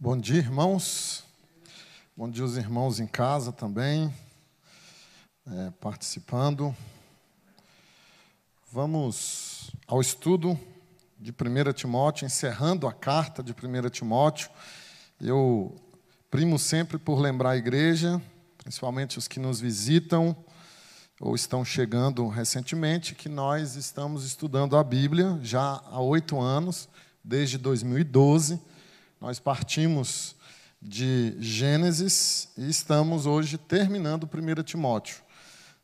Bom dia, irmãos. Bom dia, os irmãos em casa também, é, participando. Vamos ao estudo de 1 Timóteo, encerrando a carta de 1 Timóteo. Eu primo sempre por lembrar a igreja, principalmente os que nos visitam ou estão chegando recentemente, que nós estamos estudando a Bíblia já há oito anos, desde 2012 nós partimos de Gênesis e estamos hoje terminando 1 Timóteo.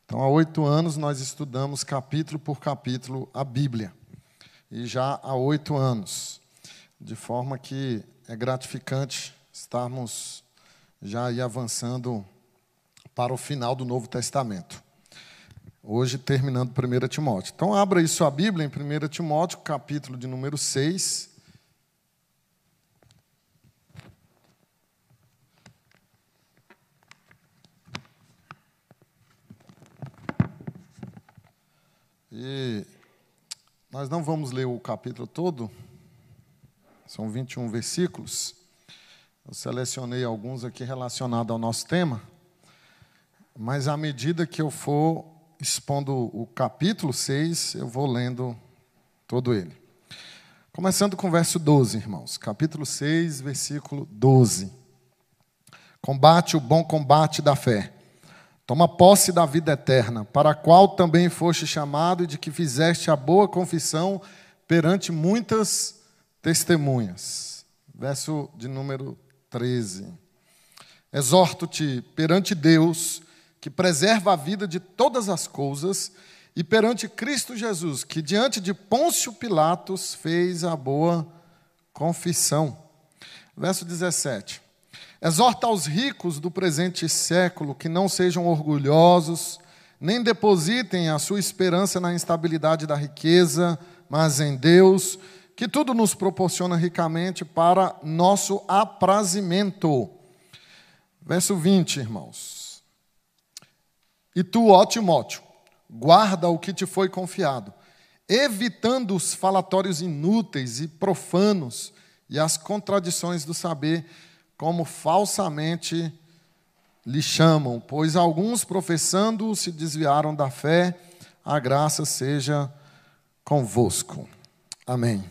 Então, há oito anos nós estudamos capítulo por capítulo a Bíblia. E já há oito anos. De forma que é gratificante estarmos já aí avançando para o final do Novo Testamento. Hoje terminando 1 Timóteo. Então, abra aí sua Bíblia em 1 Timóteo, capítulo de número 6. E nós não vamos ler o capítulo todo, são 21 versículos. Eu selecionei alguns aqui relacionados ao nosso tema, mas à medida que eu for expondo o capítulo 6, eu vou lendo todo ele. Começando com o verso 12, irmãos. Capítulo 6, versículo 12. Combate o bom combate da fé Toma posse da vida eterna, para a qual também foste chamado e de que fizeste a boa confissão perante muitas testemunhas. Verso de número 13. Exorto-te perante Deus, que preserva a vida de todas as coisas, e perante Cristo Jesus, que diante de Pôncio Pilatos fez a boa confissão. Verso 17. Exorta aos ricos do presente século que não sejam orgulhosos, nem depositem a sua esperança na instabilidade da riqueza, mas em Deus, que tudo nos proporciona ricamente para nosso aprazimento. Verso 20, irmãos. E tu, ó Timóteo, guarda o que te foi confiado, evitando os falatórios inúteis e profanos e as contradições do saber como falsamente lhe chamam, pois alguns professando se desviaram da fé, a graça seja convosco. Amém.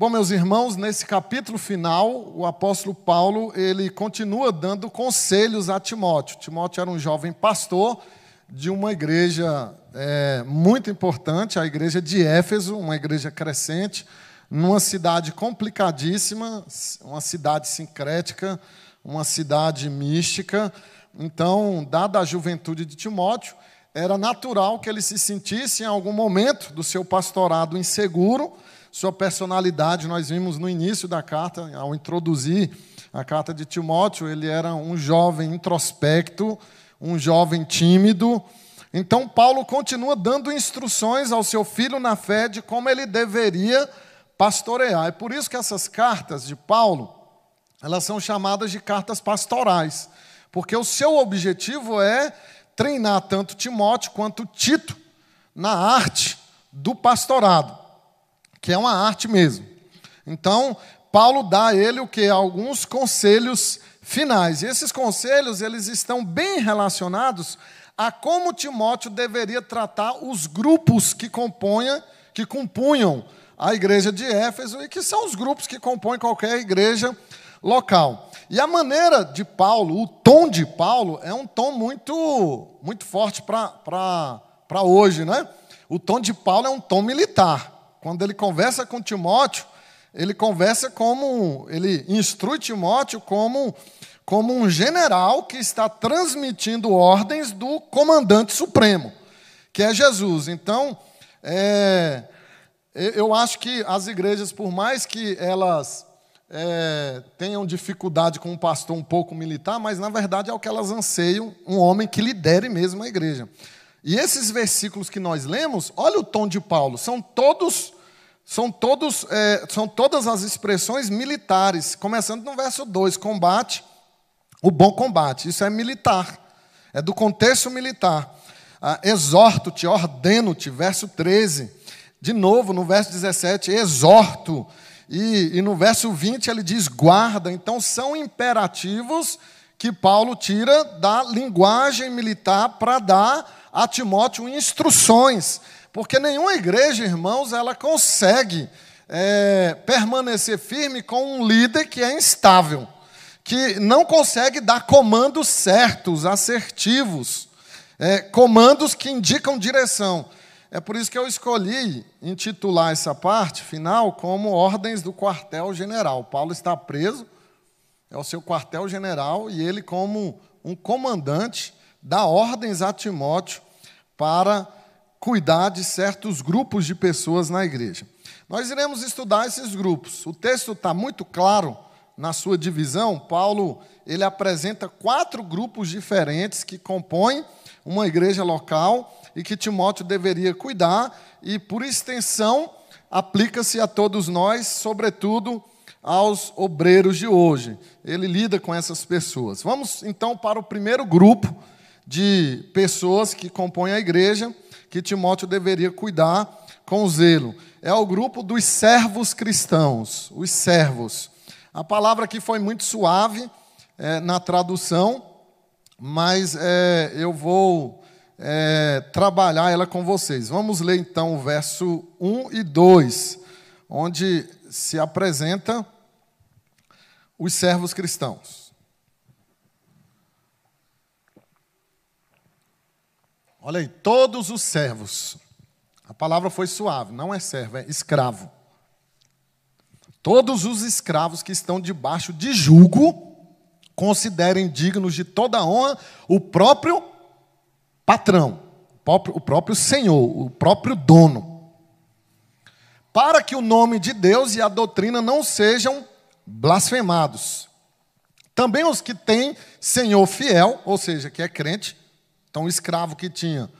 Bom, meus irmãos, nesse capítulo final, o apóstolo Paulo, ele continua dando conselhos a Timóteo. Timóteo era um jovem pastor de uma igreja é, muito importante, a igreja de Éfeso, uma igreja crescente, numa cidade complicadíssima, uma cidade sincrética, uma cidade mística. Então, dada a juventude de Timóteo, era natural que ele se sentisse em algum momento do seu pastorado inseguro. Sua personalidade, nós vimos no início da carta, ao introduzir a carta de Timóteo, ele era um jovem introspecto, um jovem tímido. Então, Paulo continua dando instruções ao seu filho na fé de como ele deveria pastorear. É por isso que essas cartas de Paulo, elas são chamadas de cartas pastorais, porque o seu objetivo é treinar tanto Timóteo quanto Tito na arte do pastorado, que é uma arte mesmo. Então, Paulo dá a ele o que alguns conselhos finais. E esses conselhos, eles estão bem relacionados a como Timóteo deveria tratar os grupos que compunham, que compunham a igreja de Éfeso e que são os grupos que compõem qualquer igreja local. E a maneira de Paulo, o tom de Paulo, é um tom muito, muito forte para hoje, né? O tom de Paulo é um tom militar. Quando ele conversa com Timóteo, ele conversa como, ele instrui Timóteo como, como um general que está transmitindo ordens do comandante supremo, que é Jesus. Então, é, eu acho que as igrejas, por mais que elas é, tenham dificuldade com um pastor um pouco militar, mas na verdade é o que elas anseiam, um homem que lidere mesmo a igreja. E esses versículos que nós lemos, olha o tom de Paulo, são todos, são todos, é, são todas as expressões militares, começando no verso 2, combate, o bom combate, isso é militar, é do contexto militar. Ah, Exorto-te, ordeno-te, verso 13 de novo, no verso 17, exorto E, e no verso 20 ele diz guarda. Então são imperativos que Paulo tira da linguagem militar para dar a Timóteo instruções. Porque nenhuma igreja, irmãos, ela consegue é, permanecer firme com um líder que é instável, que não consegue dar comandos certos, assertivos, é, comandos que indicam direção. É por isso que eu escolhi intitular essa parte final como Ordens do Quartel-General. Paulo está preso, é o seu quartel-general, e ele, como um comandante, dá ordens a Timóteo para cuidar de certos grupos de pessoas na igreja. Nós iremos estudar esses grupos. O texto está muito claro na sua divisão. Paulo ele apresenta quatro grupos diferentes que compõem uma igreja local e que Timóteo deveria cuidar, e por extensão, aplica-se a todos nós, sobretudo aos obreiros de hoje. Ele lida com essas pessoas. Vamos então para o primeiro grupo de pessoas que compõem a igreja, que Timóteo deveria cuidar com zelo. É o grupo dos servos cristãos, os servos. A palavra aqui foi muito suave é, na tradução, mas é, eu vou é, trabalhar ela com vocês. Vamos ler então o verso 1 e 2, onde se apresenta os servos cristãos. Olha aí, todos os servos. A palavra foi suave, não é servo, é escravo. Todos os escravos que estão debaixo de julgo considerem dignos de toda honra o próprio patrão, o próprio senhor, o próprio dono. Para que o nome de Deus e a doutrina não sejam blasfemados. Também os que têm senhor fiel, ou seja, que é crente, então o escravo que tinha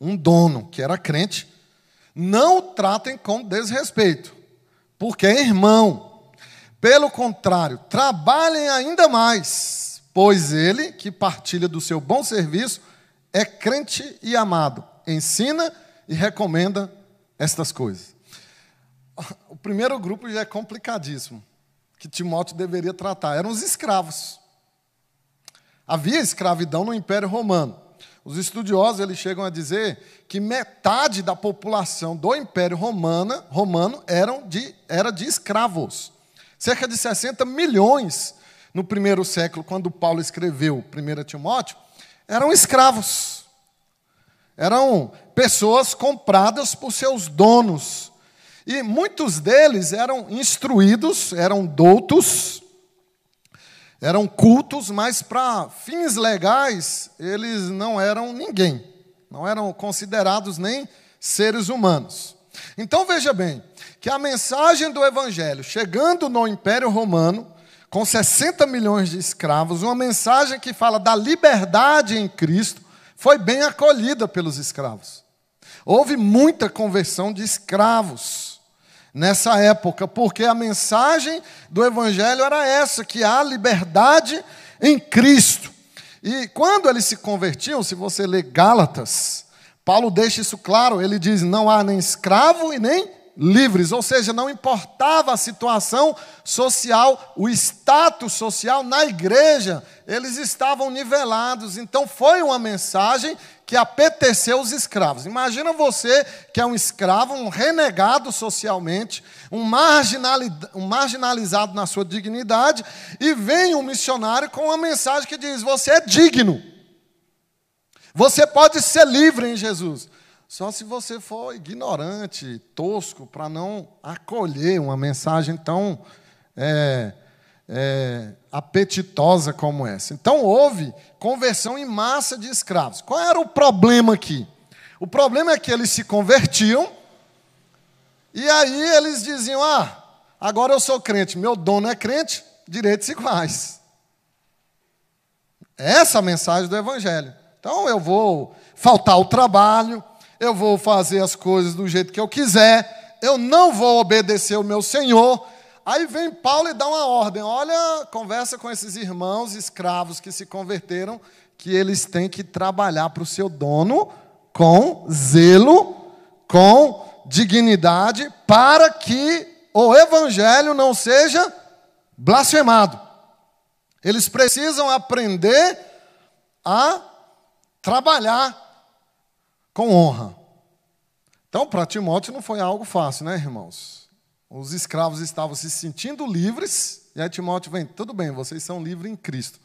um dono que era crente, não o tratem com desrespeito, porque é irmão. Pelo contrário, trabalhem ainda mais, pois ele, que partilha do seu bom serviço, é crente e amado, ensina e recomenda estas coisas. O primeiro grupo já é complicadíssimo, que Timóteo deveria tratar, eram os escravos. Havia escravidão no Império Romano. Os estudiosos eles chegam a dizer que metade da população do Império Romana, Romano eram de, era de escravos. Cerca de 60 milhões no primeiro século, quando Paulo escreveu 1 Timóteo, eram escravos. Eram pessoas compradas por seus donos. E muitos deles eram instruídos, eram doutos, eram cultos, mas para fins legais eles não eram ninguém, não eram considerados nem seres humanos. Então veja bem, que a mensagem do Evangelho, chegando no Império Romano, com 60 milhões de escravos, uma mensagem que fala da liberdade em Cristo, foi bem acolhida pelos escravos. Houve muita conversão de escravos nessa época, porque a mensagem do Evangelho era essa: que há liberdade em Cristo. E quando eles se convertiam, se você ler Gálatas, Paulo deixa isso claro: ele diz, não há nem escravo e nem livres, ou seja, não importava a situação social, o status social na igreja, eles estavam nivelados. Então foi uma mensagem que apeteceu os escravos. Imagina você que é um escravo, um renegado socialmente, um, um marginalizado na sua dignidade, e vem um missionário com uma mensagem que diz: você é digno. Você pode ser livre em Jesus. Só se você for ignorante, tosco, para não acolher uma mensagem tão é, é, apetitosa como essa. Então houve conversão em massa de escravos. Qual era o problema aqui? O problema é que eles se convertiam e aí eles diziam: Ah, agora eu sou crente, meu dono é crente, direitos iguais. Essa é a mensagem do Evangelho. Então eu vou faltar o trabalho, eu vou fazer as coisas do jeito que eu quiser, eu não vou obedecer o meu Senhor. Aí vem Paulo e dá uma ordem: olha, conversa com esses irmãos escravos que se converteram, que eles têm que trabalhar para o seu dono com zelo, com dignidade, para que o evangelho não seja blasfemado. Eles precisam aprender a trabalhar com honra. Então, para Timóteo não foi algo fácil, né, irmãos? Os escravos estavam se sentindo livres, e aí Timóteo vem, tudo bem, vocês são livres em Cristo,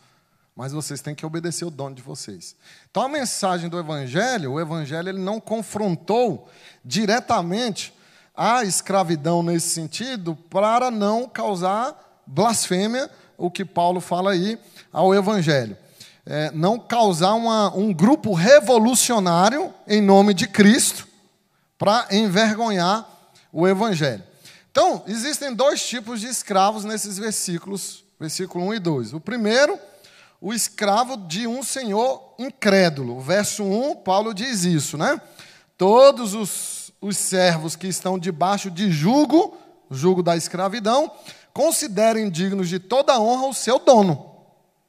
mas vocês têm que obedecer o dono de vocês. Então, a mensagem do Evangelho, o Evangelho ele não confrontou diretamente a escravidão nesse sentido, para não causar blasfêmia, o que Paulo fala aí ao Evangelho é, não causar uma, um grupo revolucionário em nome de Cristo para envergonhar o Evangelho. Então, existem dois tipos de escravos nesses versículos, versículo 1 e 2. O primeiro, o escravo de um senhor incrédulo. Verso 1, Paulo diz isso, né? Todos os, os servos que estão debaixo de jugo, jugo da escravidão, considerem dignos de toda honra o seu dono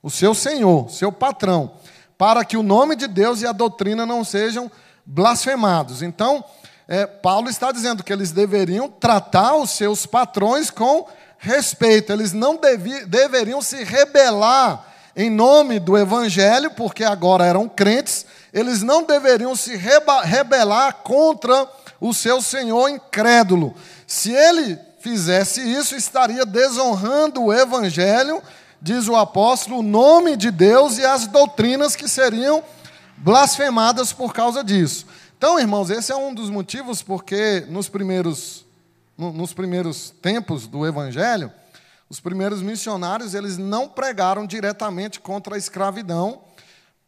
o seu senhor, seu patrão, para que o nome de Deus e a doutrina não sejam blasfemados. Então, é, Paulo está dizendo que eles deveriam tratar os seus patrões com respeito, eles não devi, deveriam se rebelar em nome do evangelho, porque agora eram crentes, eles não deveriam se reba, rebelar contra o seu senhor incrédulo. Se ele fizesse isso, estaria desonrando o evangelho diz o apóstolo, o nome de Deus e as doutrinas que seriam blasfemadas por causa disso. Então, irmãos, esse é um dos motivos porque nos primeiros, nos primeiros tempos do Evangelho, os primeiros missionários eles não pregaram diretamente contra a escravidão,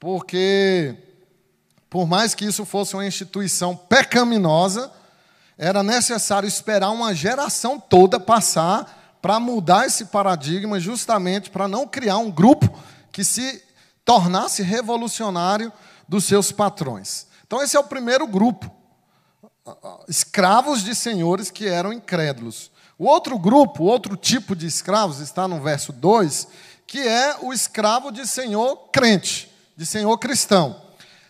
porque, por mais que isso fosse uma instituição pecaminosa, era necessário esperar uma geração toda passar para mudar esse paradigma, justamente para não criar um grupo que se tornasse revolucionário dos seus patrões. Então, esse é o primeiro grupo, escravos de senhores que eram incrédulos. O outro grupo, outro tipo de escravos, está no verso 2, que é o escravo de senhor crente, de senhor cristão.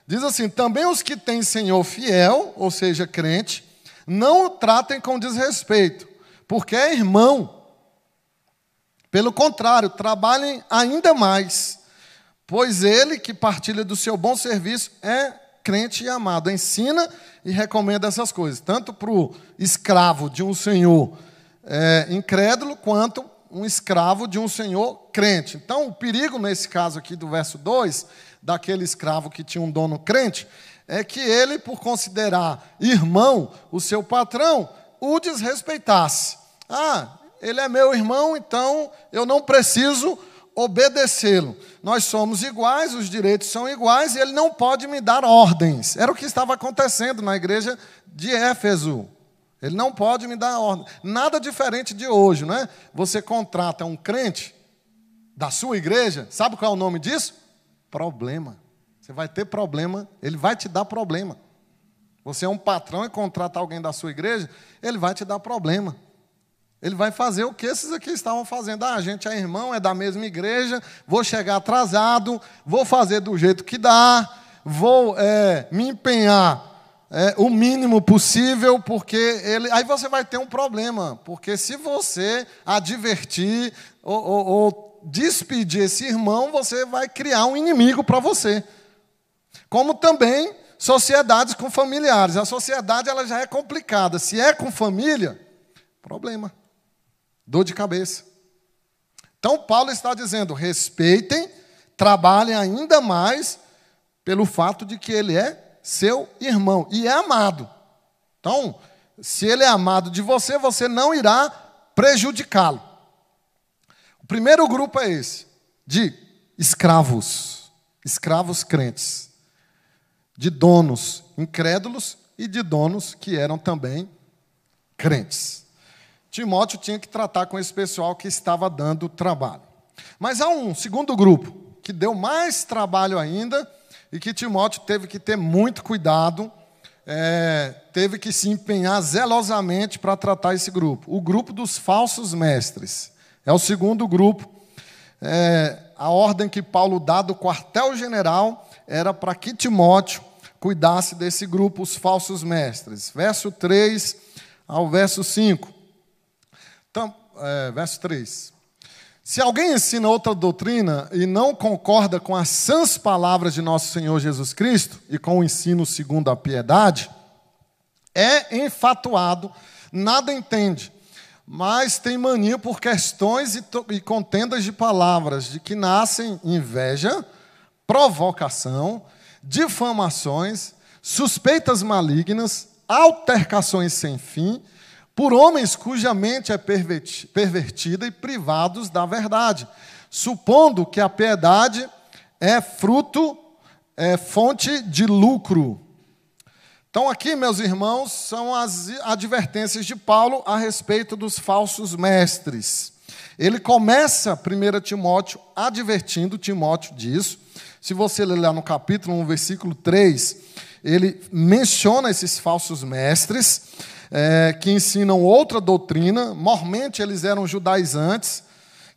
Diz assim: também os que têm senhor fiel, ou seja, crente, não o tratem com desrespeito, porque é irmão pelo contrário, trabalhem ainda mais, pois ele que partilha do seu bom serviço é crente e amado. Ensina e recomenda essas coisas, tanto para o escravo de um senhor é, incrédulo, quanto um escravo de um senhor crente. Então, o perigo nesse caso aqui do verso 2, daquele escravo que tinha um dono crente, é que ele, por considerar irmão o seu patrão, o desrespeitasse. Ah, ele é meu irmão, então eu não preciso obedecê-lo. Nós somos iguais, os direitos são iguais e ele não pode me dar ordens. Era o que estava acontecendo na igreja de Éfeso. Ele não pode me dar ordem. Nada diferente de hoje, não é? Você contrata um crente da sua igreja, sabe qual é o nome disso? Problema. Você vai ter problema, ele vai te dar problema. Você é um patrão e contrata alguém da sua igreja, ele vai te dar problema. Ele vai fazer o que esses aqui estavam fazendo. Ah, a gente é irmão, é da mesma igreja, vou chegar atrasado, vou fazer do jeito que dá, vou é, me empenhar é, o mínimo possível, porque ele. Aí você vai ter um problema, porque se você advertir ou, ou, ou despedir esse irmão, você vai criar um inimigo para você. Como também sociedades com familiares. A sociedade ela já é complicada. Se é com família, problema dor de cabeça. Então, Paulo está dizendo: respeitem, trabalhem ainda mais pelo fato de que ele é seu irmão e é amado. Então, se ele é amado de você, você não irá prejudicá-lo. O primeiro grupo é esse, de escravos, escravos crentes, de donos incrédulos e de donos que eram também crentes. Timóteo tinha que tratar com esse pessoal que estava dando trabalho. Mas há um segundo grupo que deu mais trabalho ainda e que Timóteo teve que ter muito cuidado, é, teve que se empenhar zelosamente para tratar esse grupo. O grupo dos falsos mestres. É o segundo grupo. É, a ordem que Paulo dá do quartel-general era para que Timóteo cuidasse desse grupo, os falsos mestres. Verso 3 ao verso 5. É, verso 3. Se alguém ensina outra doutrina e não concorda com as sãs palavras de nosso Senhor Jesus Cristo e com o ensino segundo a piedade, é enfatuado, nada entende, mas tem mania por questões e, e contendas de palavras, de que nascem inveja, provocação, difamações, suspeitas malignas, altercações sem fim, por homens cuja mente é pervertida e privados da verdade, supondo que a piedade é fruto, é fonte de lucro. Então, aqui, meus irmãos, são as advertências de Paulo a respeito dos falsos mestres. Ele começa 1 Timóteo advertindo Timóteo disso. Se você ler lá no capítulo 1, versículo 3, ele menciona esses falsos mestres é, que ensinam outra doutrina. Normalmente eles eram judaizantes,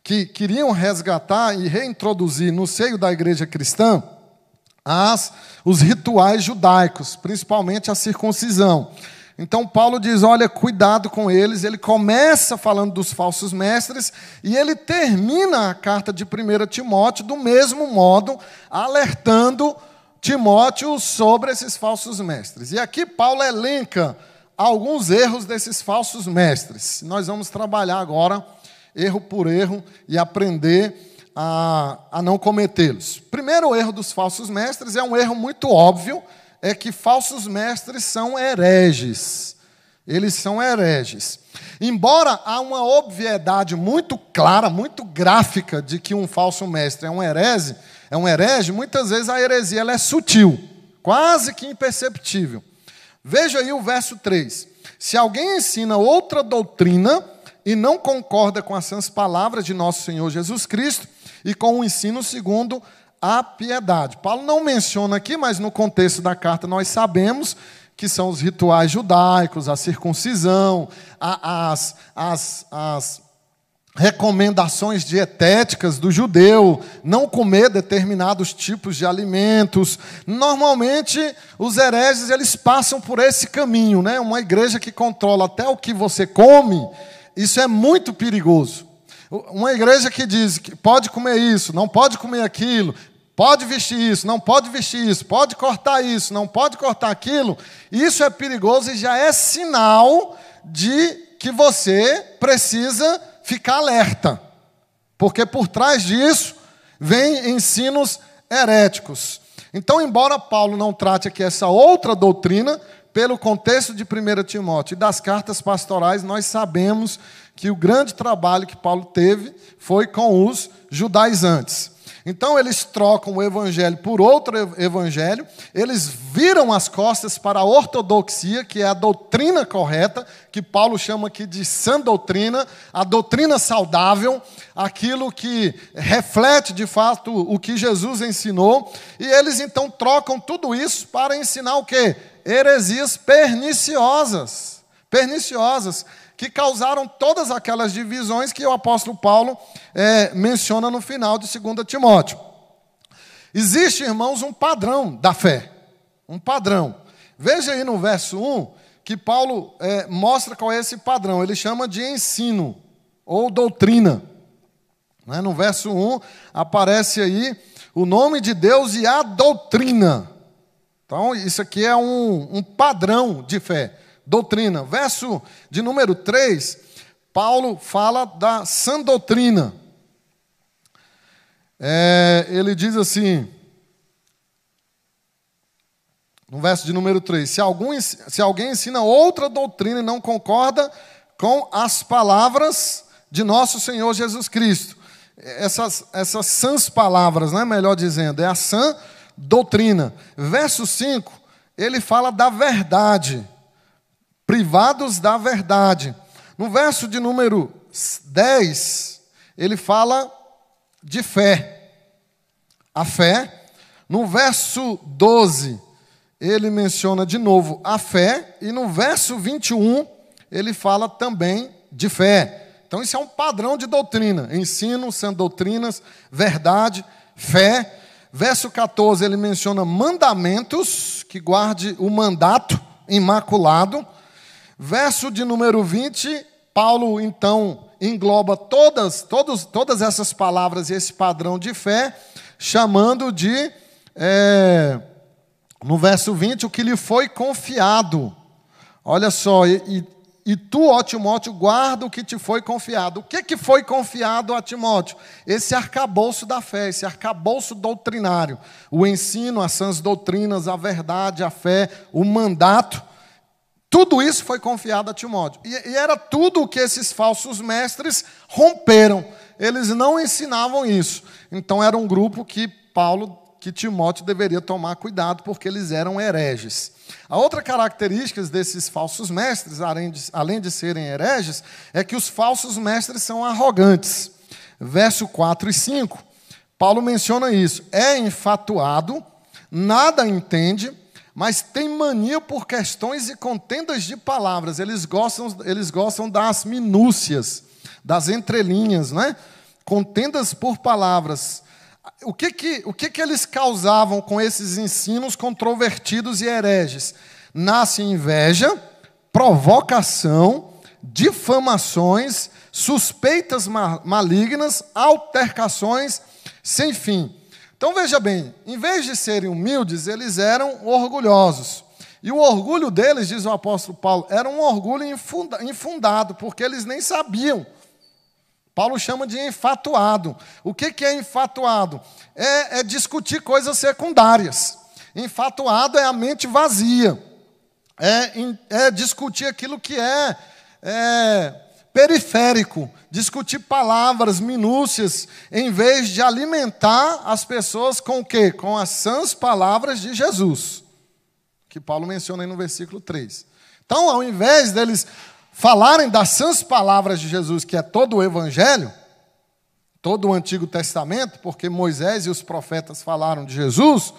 que queriam resgatar e reintroduzir no seio da igreja cristã as, os rituais judaicos, principalmente a circuncisão. Então Paulo diz: olha, cuidado com eles. Ele começa falando dos falsos mestres e ele termina a carta de 1 Timóteo do mesmo modo, alertando Timóteo sobre esses falsos mestres. E aqui Paulo elenca alguns erros desses falsos mestres. Nós vamos trabalhar agora, erro por erro, e aprender a, a não cometê-los. Primeiro erro dos falsos mestres é um erro muito óbvio, é que falsos mestres são hereges. Eles são hereges. Embora há uma obviedade muito clara, muito gráfica de que um falso mestre é um herege, é um herege, muitas vezes a heresia ela é sutil, quase que imperceptível. Veja aí o verso 3. Se alguém ensina outra doutrina e não concorda com as sãs palavras de nosso Senhor Jesus Cristo, e com o ensino segundo a piedade. Paulo não menciona aqui, mas no contexto da carta nós sabemos que são os rituais judaicos, a circuncisão, as, as, as recomendações dietéticas do judeu, não comer determinados tipos de alimentos. Normalmente, os hereges eles passam por esse caminho, né? Uma igreja que controla até o que você come, isso é muito perigoso. Uma igreja que diz que pode comer isso, não pode comer aquilo, pode vestir isso, não pode vestir isso, pode cortar isso, não pode cortar aquilo, isso é perigoso e já é sinal de que você precisa ficar alerta. Porque por trás disso vem ensinos heréticos. Então, embora Paulo não trate aqui essa outra doutrina, pelo contexto de 1 Timóteo e das cartas pastorais, nós sabemos que o grande trabalho que Paulo teve foi com os judaizantes. Então eles trocam o evangelho por outro evangelho, eles viram as costas para a ortodoxia, que é a doutrina correta, que Paulo chama aqui de sã doutrina, a doutrina saudável, aquilo que reflete de fato o que Jesus ensinou, e eles então trocam tudo isso para ensinar o quê? Heresias perniciosas. Perniciosas que causaram todas aquelas divisões que o apóstolo Paulo é, menciona no final de 2 Timóteo. Existe, irmãos, um padrão da fé. Um padrão. Veja aí no verso 1 que Paulo é, mostra qual é esse padrão. Ele chama de ensino ou doutrina. Né? No verso 1 aparece aí o nome de Deus e a doutrina. Então, isso aqui é um, um padrão de fé doutrina. Verso de número 3, Paulo fala da sã doutrina. É, ele diz assim, no verso de número 3: se, algum, se alguém ensina outra doutrina e não concorda com as palavras de nosso Senhor Jesus Cristo, essas, essas sãs palavras, né, melhor dizendo, é a sã doutrina. Verso 5, ele fala da verdade privados da verdade. No verso de número 10, ele fala de fé. A fé. No verso 12, ele menciona de novo a fé. E no verso 21, ele fala também de fé. Então, isso é um padrão de doutrina: ensino, sendo doutrinas, verdade, fé. Verso 14, ele menciona mandamentos, que guarde o mandato imaculado. Verso de número 20, Paulo então engloba todas, todos, todas essas palavras e esse padrão de fé, chamando de, é, no verso 20, o que lhe foi confiado. Olha só, e, e, e tu, ó Timóteo, guarda o que te foi confiado. O que, que foi confiado a Timóteo? Esse arcabouço da fé, esse arcabouço doutrinário. O ensino, as sãs doutrinas, a verdade, a fé, o mandato tudo isso foi confiado a Timóteo. E, e era tudo o que esses falsos mestres romperam. Eles não ensinavam isso. Então era um grupo que Paulo, que Timóteo deveria tomar cuidado, porque eles eram hereges. A outra característica desses falsos mestres, além de, além de serem hereges, é que os falsos mestres são arrogantes. Verso 4 e 5, Paulo menciona isso. É enfatuado, nada entende mas tem mania por questões e contendas de palavras. Eles gostam, eles gostam das minúcias, das entrelinhas, né? Contendas por palavras. O que que, o que que eles causavam com esses ensinos controvertidos e hereges? Nasce inveja, provocação, difamações, suspeitas malignas, altercações sem fim então veja bem, em vez de serem humildes, eles eram orgulhosos. E o orgulho deles, diz o apóstolo Paulo, era um orgulho infundado, porque eles nem sabiam. Paulo chama de enfatuado. O que, é enfatuado? É, é discutir coisas secundárias. Enfatuado é a mente vazia. É, é discutir aquilo que é, é periférico, discutir palavras, minúcias, em vez de alimentar as pessoas com o quê? Com as sãs palavras de Jesus, que Paulo menciona aí no versículo 3. Então, ao invés deles falarem das sãs palavras de Jesus, que é todo o evangelho, todo o Antigo Testamento, porque Moisés e os profetas falaram de Jesus,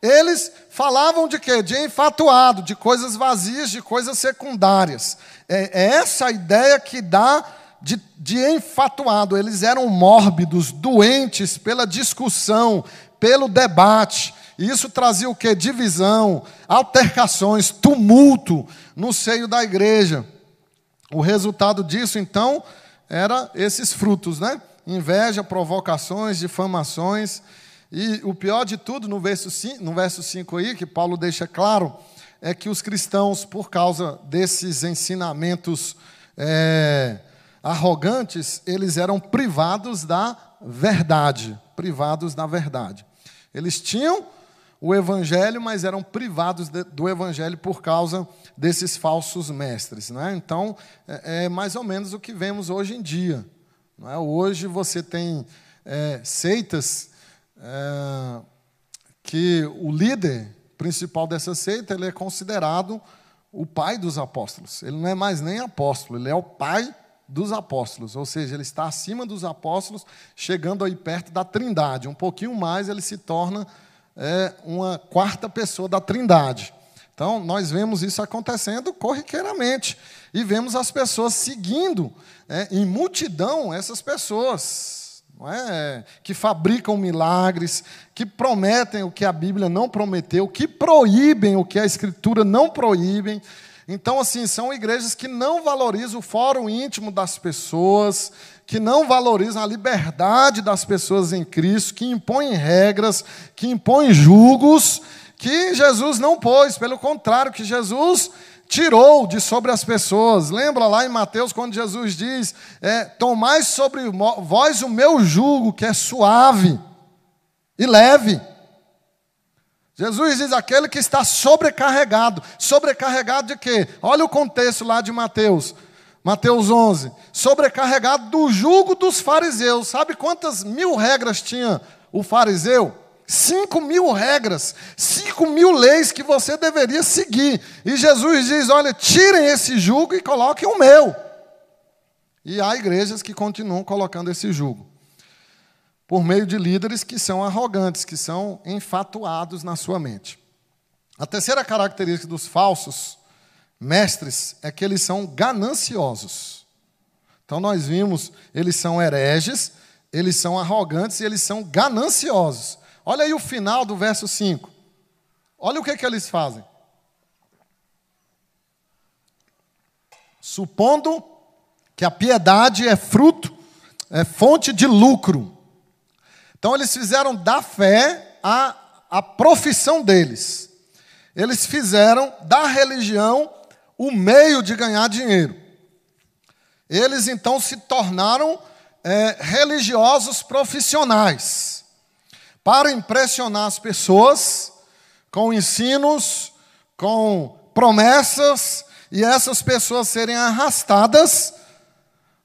eles falavam de quê? De enfatuado, de coisas vazias, de coisas secundárias. É, é essa a ideia que dá de, de enfatuado. Eles eram mórbidos, doentes pela discussão, pelo debate. E isso trazia o quê? Divisão, altercações, tumulto no seio da igreja. O resultado disso, então, era esses frutos, né? Inveja, provocações, difamações. E o pior de tudo, no verso 5, no verso 5 aí, que Paulo deixa claro, é que os cristãos, por causa desses ensinamentos é, arrogantes, eles eram privados da verdade. Privados da verdade. Eles tinham o evangelho, mas eram privados de, do evangelho por causa desses falsos mestres. Né? Então, é, é, mais ou menos o que vemos hoje em dia. Não é? Hoje você tem é, seitas é, que o líder principal dessa seita ele é considerado o pai dos apóstolos. Ele não é mais nem apóstolo, ele é o pai dos apóstolos, ou seja, ele está acima dos apóstolos, chegando aí perto da Trindade. Um pouquinho mais ele se torna é, uma quarta pessoa da Trindade. Então, nós vemos isso acontecendo corriqueiramente e vemos as pessoas seguindo é, em multidão essas pessoas não é? que fabricam milagres, que prometem o que a Bíblia não prometeu, que proíbem o que a Escritura não proíbem. Então, assim, são igrejas que não valorizam o fórum íntimo das pessoas, que não valorizam a liberdade das pessoas em Cristo, que impõem regras, que impõem julgos, que Jesus não pôs, pelo contrário, que Jesus tirou de sobre as pessoas. Lembra lá em Mateus, quando Jesus diz: é, Tomai sobre vós o meu jugo, que é suave e leve. Jesus diz: aquele que está sobrecarregado. Sobrecarregado de quê? Olha o contexto lá de Mateus. Mateus 11. Sobrecarregado do jugo dos fariseus. Sabe quantas mil regras tinha o fariseu? Cinco mil regras, cinco mil leis que você deveria seguir. E Jesus diz: olha, tirem esse jugo e coloquem o meu. E há igrejas que continuam colocando esse jugo. Por meio de líderes que são arrogantes, que são enfatuados na sua mente. A terceira característica dos falsos mestres é que eles são gananciosos. Então nós vimos, eles são hereges, eles são arrogantes e eles são gananciosos. Olha aí o final do verso 5. Olha o que, que eles fazem. Supondo que a piedade é fruto, é fonte de lucro. Então eles fizeram da fé a, a profissão deles. Eles fizeram da religião o meio de ganhar dinheiro. Eles então se tornaram é, religiosos profissionais para impressionar as pessoas com ensinos, com promessas e essas pessoas serem arrastadas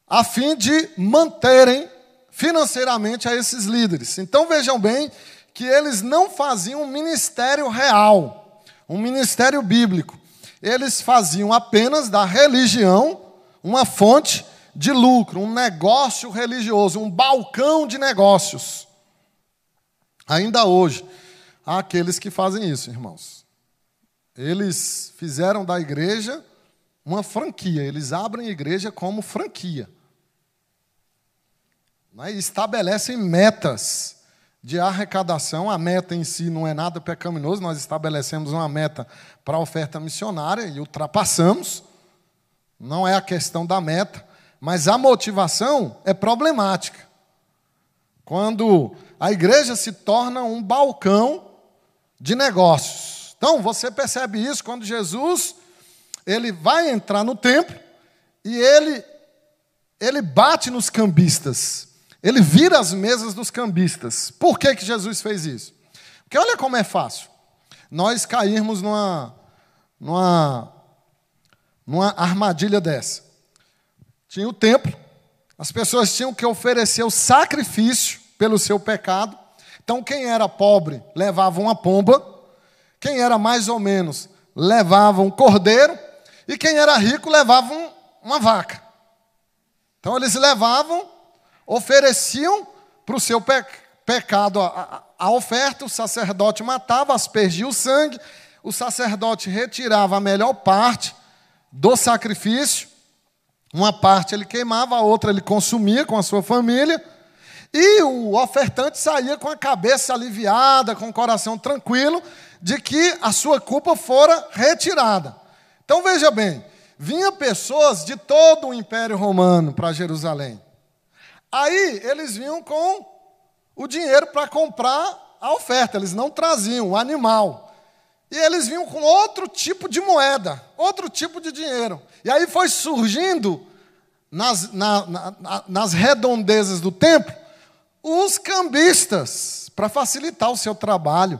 a fim de manterem financeiramente a esses líderes. Então vejam bem que eles não faziam um ministério real, um ministério bíblico. Eles faziam apenas da religião uma fonte de lucro, um negócio religioso, um balcão de negócios. Ainda hoje, há aqueles que fazem isso, irmãos. Eles fizeram da igreja uma franquia, eles abrem a igreja como franquia. Né, e estabelecem metas de arrecadação. A meta em si não é nada pecaminoso, nós estabelecemos uma meta para a oferta missionária e ultrapassamos. Não é a questão da meta, mas a motivação é problemática. Quando a igreja se torna um balcão de negócios. Então, você percebe isso quando Jesus ele vai entrar no templo e ele ele bate nos cambistas. Ele vira as mesas dos cambistas. Por que, que Jesus fez isso? Porque olha como é fácil. Nós cairmos numa, numa, numa armadilha dessa. Tinha o templo, as pessoas tinham que oferecer o sacrifício pelo seu pecado. Então, quem era pobre levava uma pomba, quem era mais ou menos levava um cordeiro, e quem era rico levava um, uma vaca. Então, eles levavam ofereciam para o seu pe pecado a, a, a oferta, o sacerdote matava, aspergia o sangue, o sacerdote retirava a melhor parte do sacrifício, uma parte ele queimava, a outra ele consumia com a sua família, e o ofertante saía com a cabeça aliviada, com o coração tranquilo, de que a sua culpa fora retirada. Então veja bem, vinha pessoas de todo o Império Romano para Jerusalém. Aí eles vinham com o dinheiro para comprar a oferta, eles não traziam o animal. E eles vinham com outro tipo de moeda, outro tipo de dinheiro. E aí foi surgindo nas, na, na, nas redondezas do templo os cambistas, para facilitar o seu trabalho.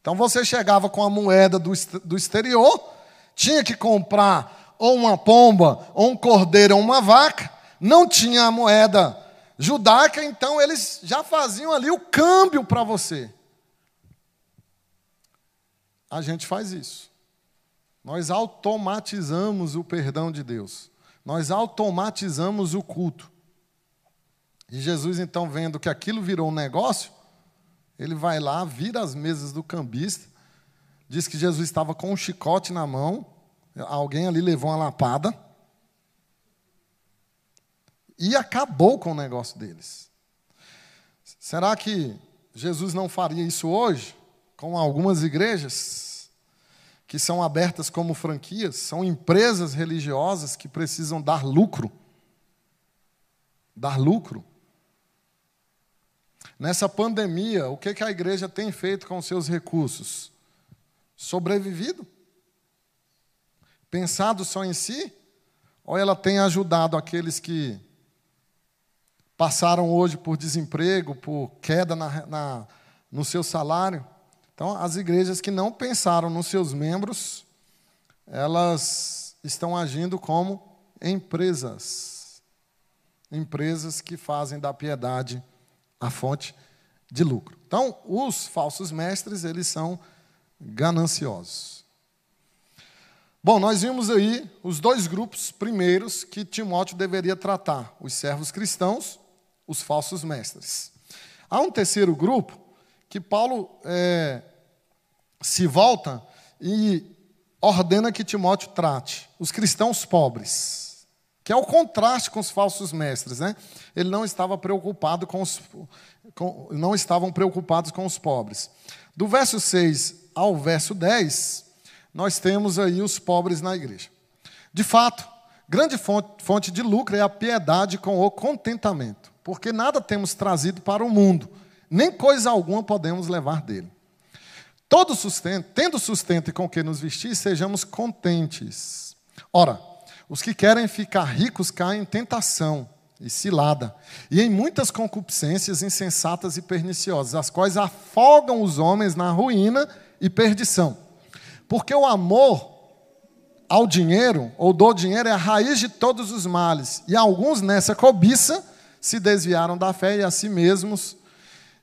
Então você chegava com a moeda do, do exterior, tinha que comprar ou uma pomba, ou um cordeiro, ou uma vaca, não tinha a moeda judaica, então eles já faziam ali o câmbio para você. A gente faz isso. Nós automatizamos o perdão de Deus. Nós automatizamos o culto. E Jesus, então, vendo que aquilo virou um negócio, ele vai lá, vira as mesas do cambista, diz que Jesus estava com um chicote na mão, alguém ali levou uma lapada e acabou com o negócio deles. Será que Jesus não faria isso hoje com algumas igrejas que são abertas como franquias, são empresas religiosas que precisam dar lucro? Dar lucro. Nessa pandemia, o que, que a igreja tem feito com seus recursos? Sobrevivido? Pensado só em si? Ou ela tem ajudado aqueles que passaram hoje por desemprego, por queda na, na, no seu salário. Então, as igrejas que não pensaram nos seus membros, elas estão agindo como empresas. Empresas que fazem da piedade a fonte de lucro. Então, os falsos mestres, eles são gananciosos. Bom, nós vimos aí os dois grupos primeiros que Timóteo deveria tratar: os servos cristãos os falsos mestres. Há um terceiro grupo que Paulo é, se volta e ordena que Timóteo trate, os cristãos pobres, que é o contraste com os falsos mestres. Né? Ele não estava preocupado com os. Com, não estavam preocupados com os pobres. Do verso 6 ao verso 10, nós temos aí os pobres na igreja. De fato, grande fonte, de lucro é a piedade com o contentamento, porque nada temos trazido para o mundo, nem coisa alguma podemos levar dele. Todo sustento, tendo sustento e com que nos vestir, sejamos contentes. Ora, os que querem ficar ricos caem em tentação e cilada, e em muitas concupiscências insensatas e perniciosas, as quais afogam os homens na ruína e perdição. Porque o amor ao dinheiro, ou do dinheiro, é a raiz de todos os males, e alguns nessa cobiça se desviaram da fé e a si mesmos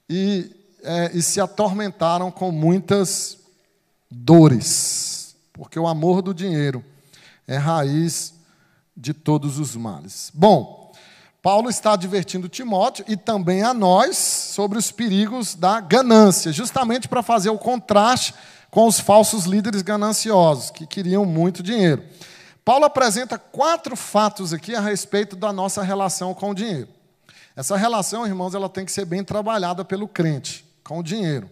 e, é, e se atormentaram com muitas dores, porque o amor do dinheiro é raiz de todos os males. Bom, Paulo está advertindo Timóteo e também a nós sobre os perigos da ganância, justamente para fazer o contraste com os falsos líderes gananciosos, que queriam muito dinheiro. Paulo apresenta quatro fatos aqui a respeito da nossa relação com o dinheiro. Essa relação, irmãos, ela tem que ser bem trabalhada pelo crente com o dinheiro.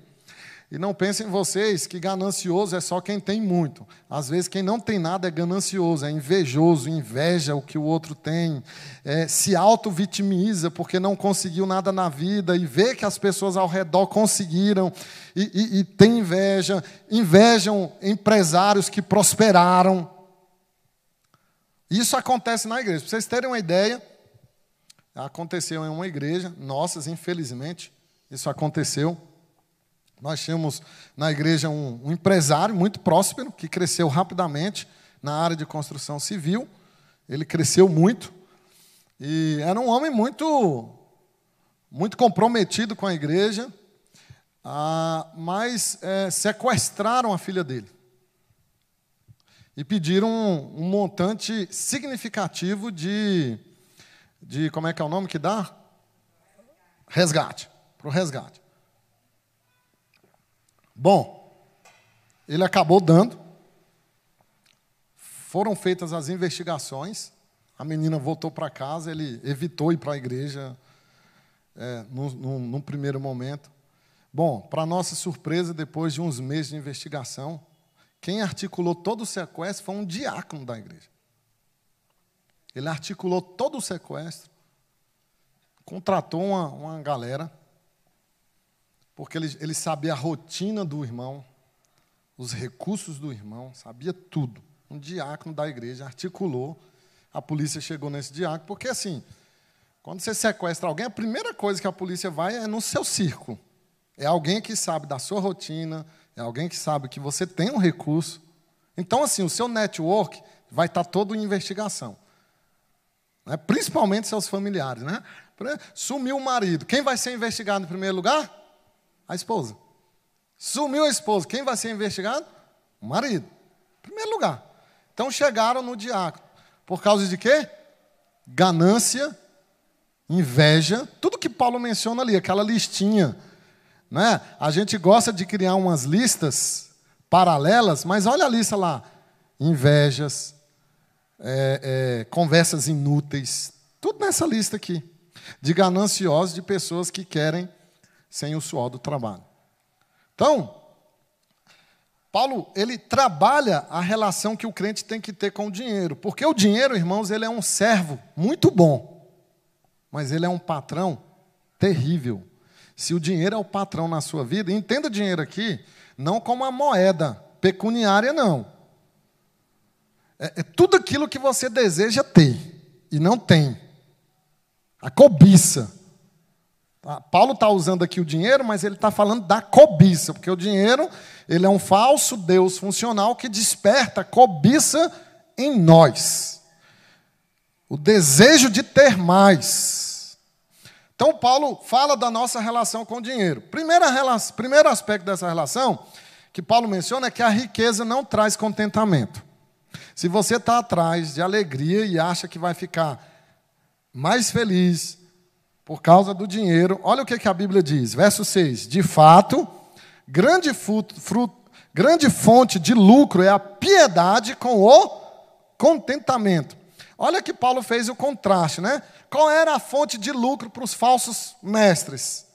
E não pensem vocês que ganancioso é só quem tem muito. Às vezes, quem não tem nada é ganancioso, é invejoso, inveja o que o outro tem, é, se auto-vitimiza porque não conseguiu nada na vida e vê que as pessoas ao redor conseguiram e, e, e tem inveja, invejam empresários que prosperaram. Isso acontece na igreja. Para vocês terem uma ideia, aconteceu em uma igreja, nossas, infelizmente, isso aconteceu. Nós tínhamos na igreja um, um empresário muito próspero, que cresceu rapidamente na área de construção civil. Ele cresceu muito. E era um homem muito, muito comprometido com a igreja, ah, mas é, sequestraram a filha dele. E pediram um, um montante significativo de, de. Como é que é o nome que dá? Resgate. Para o resgate. Bom, ele acabou dando. Foram feitas as investigações. A menina voltou para casa, ele evitou ir para a igreja é, num, num, primeiro momento. Bom, para nossa surpresa, depois de uns meses de investigação, quem articulou todo o sequestro foi um diácono da igreja. Ele articulou todo o sequestro, contratou uma, uma galera porque ele, ele sabia a rotina do irmão, os recursos do irmão, sabia tudo. Um diácono da igreja articulou, a polícia chegou nesse diácono, porque assim, quando você sequestra alguém, a primeira coisa que a polícia vai é no seu círculo. É alguém que sabe da sua rotina, é alguém que sabe que você tem um recurso. Então, assim, o seu network vai estar todo em investigação. Né? Principalmente seus familiares. Né? Sumiu o marido. Quem vai ser investigado em primeiro lugar? A esposa. Sumiu a esposa. Quem vai ser investigado? O marido. Em primeiro lugar. Então chegaram no diácono. Por causa de quê? Ganância, inveja, tudo que Paulo menciona ali, aquela listinha. Né? A gente gosta de criar umas listas paralelas, mas olha a lista lá: invejas, é, é, conversas inúteis, tudo nessa lista aqui. De gananciosos, de pessoas que querem sem o suor do trabalho. Então, Paulo, ele trabalha a relação que o crente tem que ter com o dinheiro, porque o dinheiro, irmãos, ele é um servo muito bom, mas ele é um patrão terrível. Se o dinheiro é o patrão na sua vida, entenda dinheiro aqui não como uma moeda pecuniária, não. É, é tudo aquilo que você deseja ter e não tem. A cobiça. Tá? Paulo está usando aqui o dinheiro, mas ele está falando da cobiça, porque o dinheiro ele é um falso Deus funcional que desperta cobiça em nós. O desejo de ter mais. Então, Paulo fala da nossa relação com o dinheiro. Primeira primeiro aspecto dessa relação que Paulo menciona é que a riqueza não traz contentamento. Se você está atrás de alegria e acha que vai ficar mais feliz, por causa do dinheiro. Olha o que, a Bíblia diz, verso 6. De fato, grande, grande fonte de lucro é a piedade com o contentamento. Olha que Paulo fez o contraste, né? Qual era a fonte de lucro para os falsos mestres?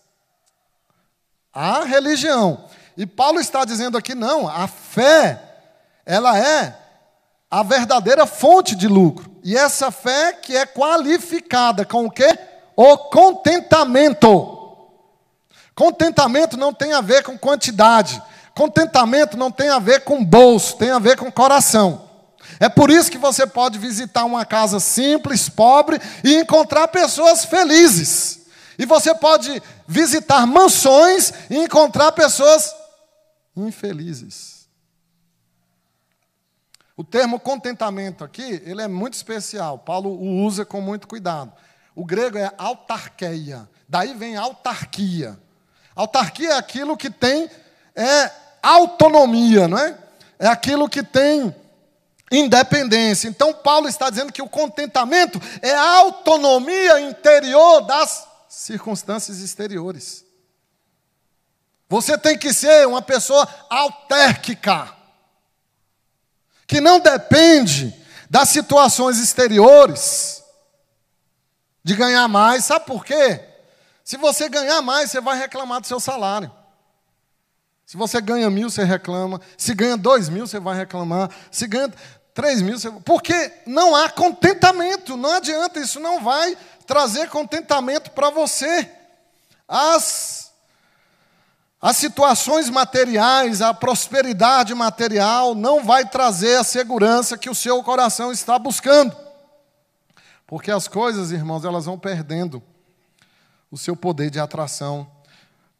A religião. E Paulo está dizendo aqui, não, a fé, ela é a verdadeira fonte de lucro. E essa fé que é qualificada com o quê? O contentamento. Contentamento não tem a ver com quantidade. Contentamento não tem a ver com bolso, tem a ver com coração. É por isso que você pode visitar uma casa simples, pobre e encontrar pessoas felizes. E você pode visitar mansões e encontrar pessoas infelizes. O termo contentamento aqui, ele é muito especial. Paulo o usa com muito cuidado. O grego é autarqueia. Daí vem autarquia. Autarquia é aquilo que tem é autonomia, não é? É aquilo que tem independência. Então Paulo está dizendo que o contentamento é a autonomia interior das circunstâncias exteriores. Você tem que ser uma pessoa autérquica, que não depende das situações exteriores de ganhar mais. Sabe por quê? Se você ganhar mais, você vai reclamar do seu salário. Se você ganha mil, você reclama. Se ganha dois mil, você vai reclamar. Se ganha três mil, você... porque não há contentamento. Não adianta, isso não vai trazer contentamento para você. As, as situações materiais, a prosperidade material não vai trazer a segurança que o seu coração está buscando. Porque as coisas, irmãos, elas vão perdendo o seu poder de atração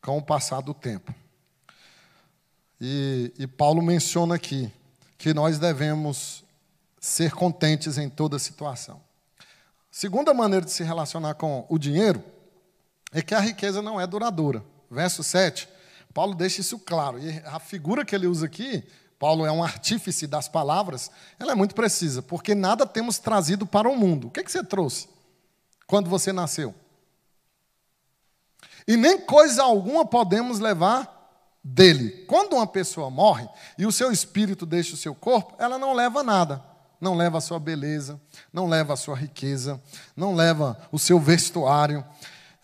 com o passar do tempo. E, e Paulo menciona aqui que nós devemos ser contentes em toda situação. Segunda maneira de se relacionar com o dinheiro é que a riqueza não é duradoura. Verso 7, Paulo deixa isso claro. E a figura que ele usa aqui, Paulo é um artífice das palavras, ela é muito precisa, porque nada temos trazido para o mundo. O que, é que você trouxe quando você nasceu? e nem coisa alguma podemos levar dele. Quando uma pessoa morre e o seu espírito deixa o seu corpo, ela não leva nada. Não leva a sua beleza, não leva a sua riqueza, não leva o seu vestuário.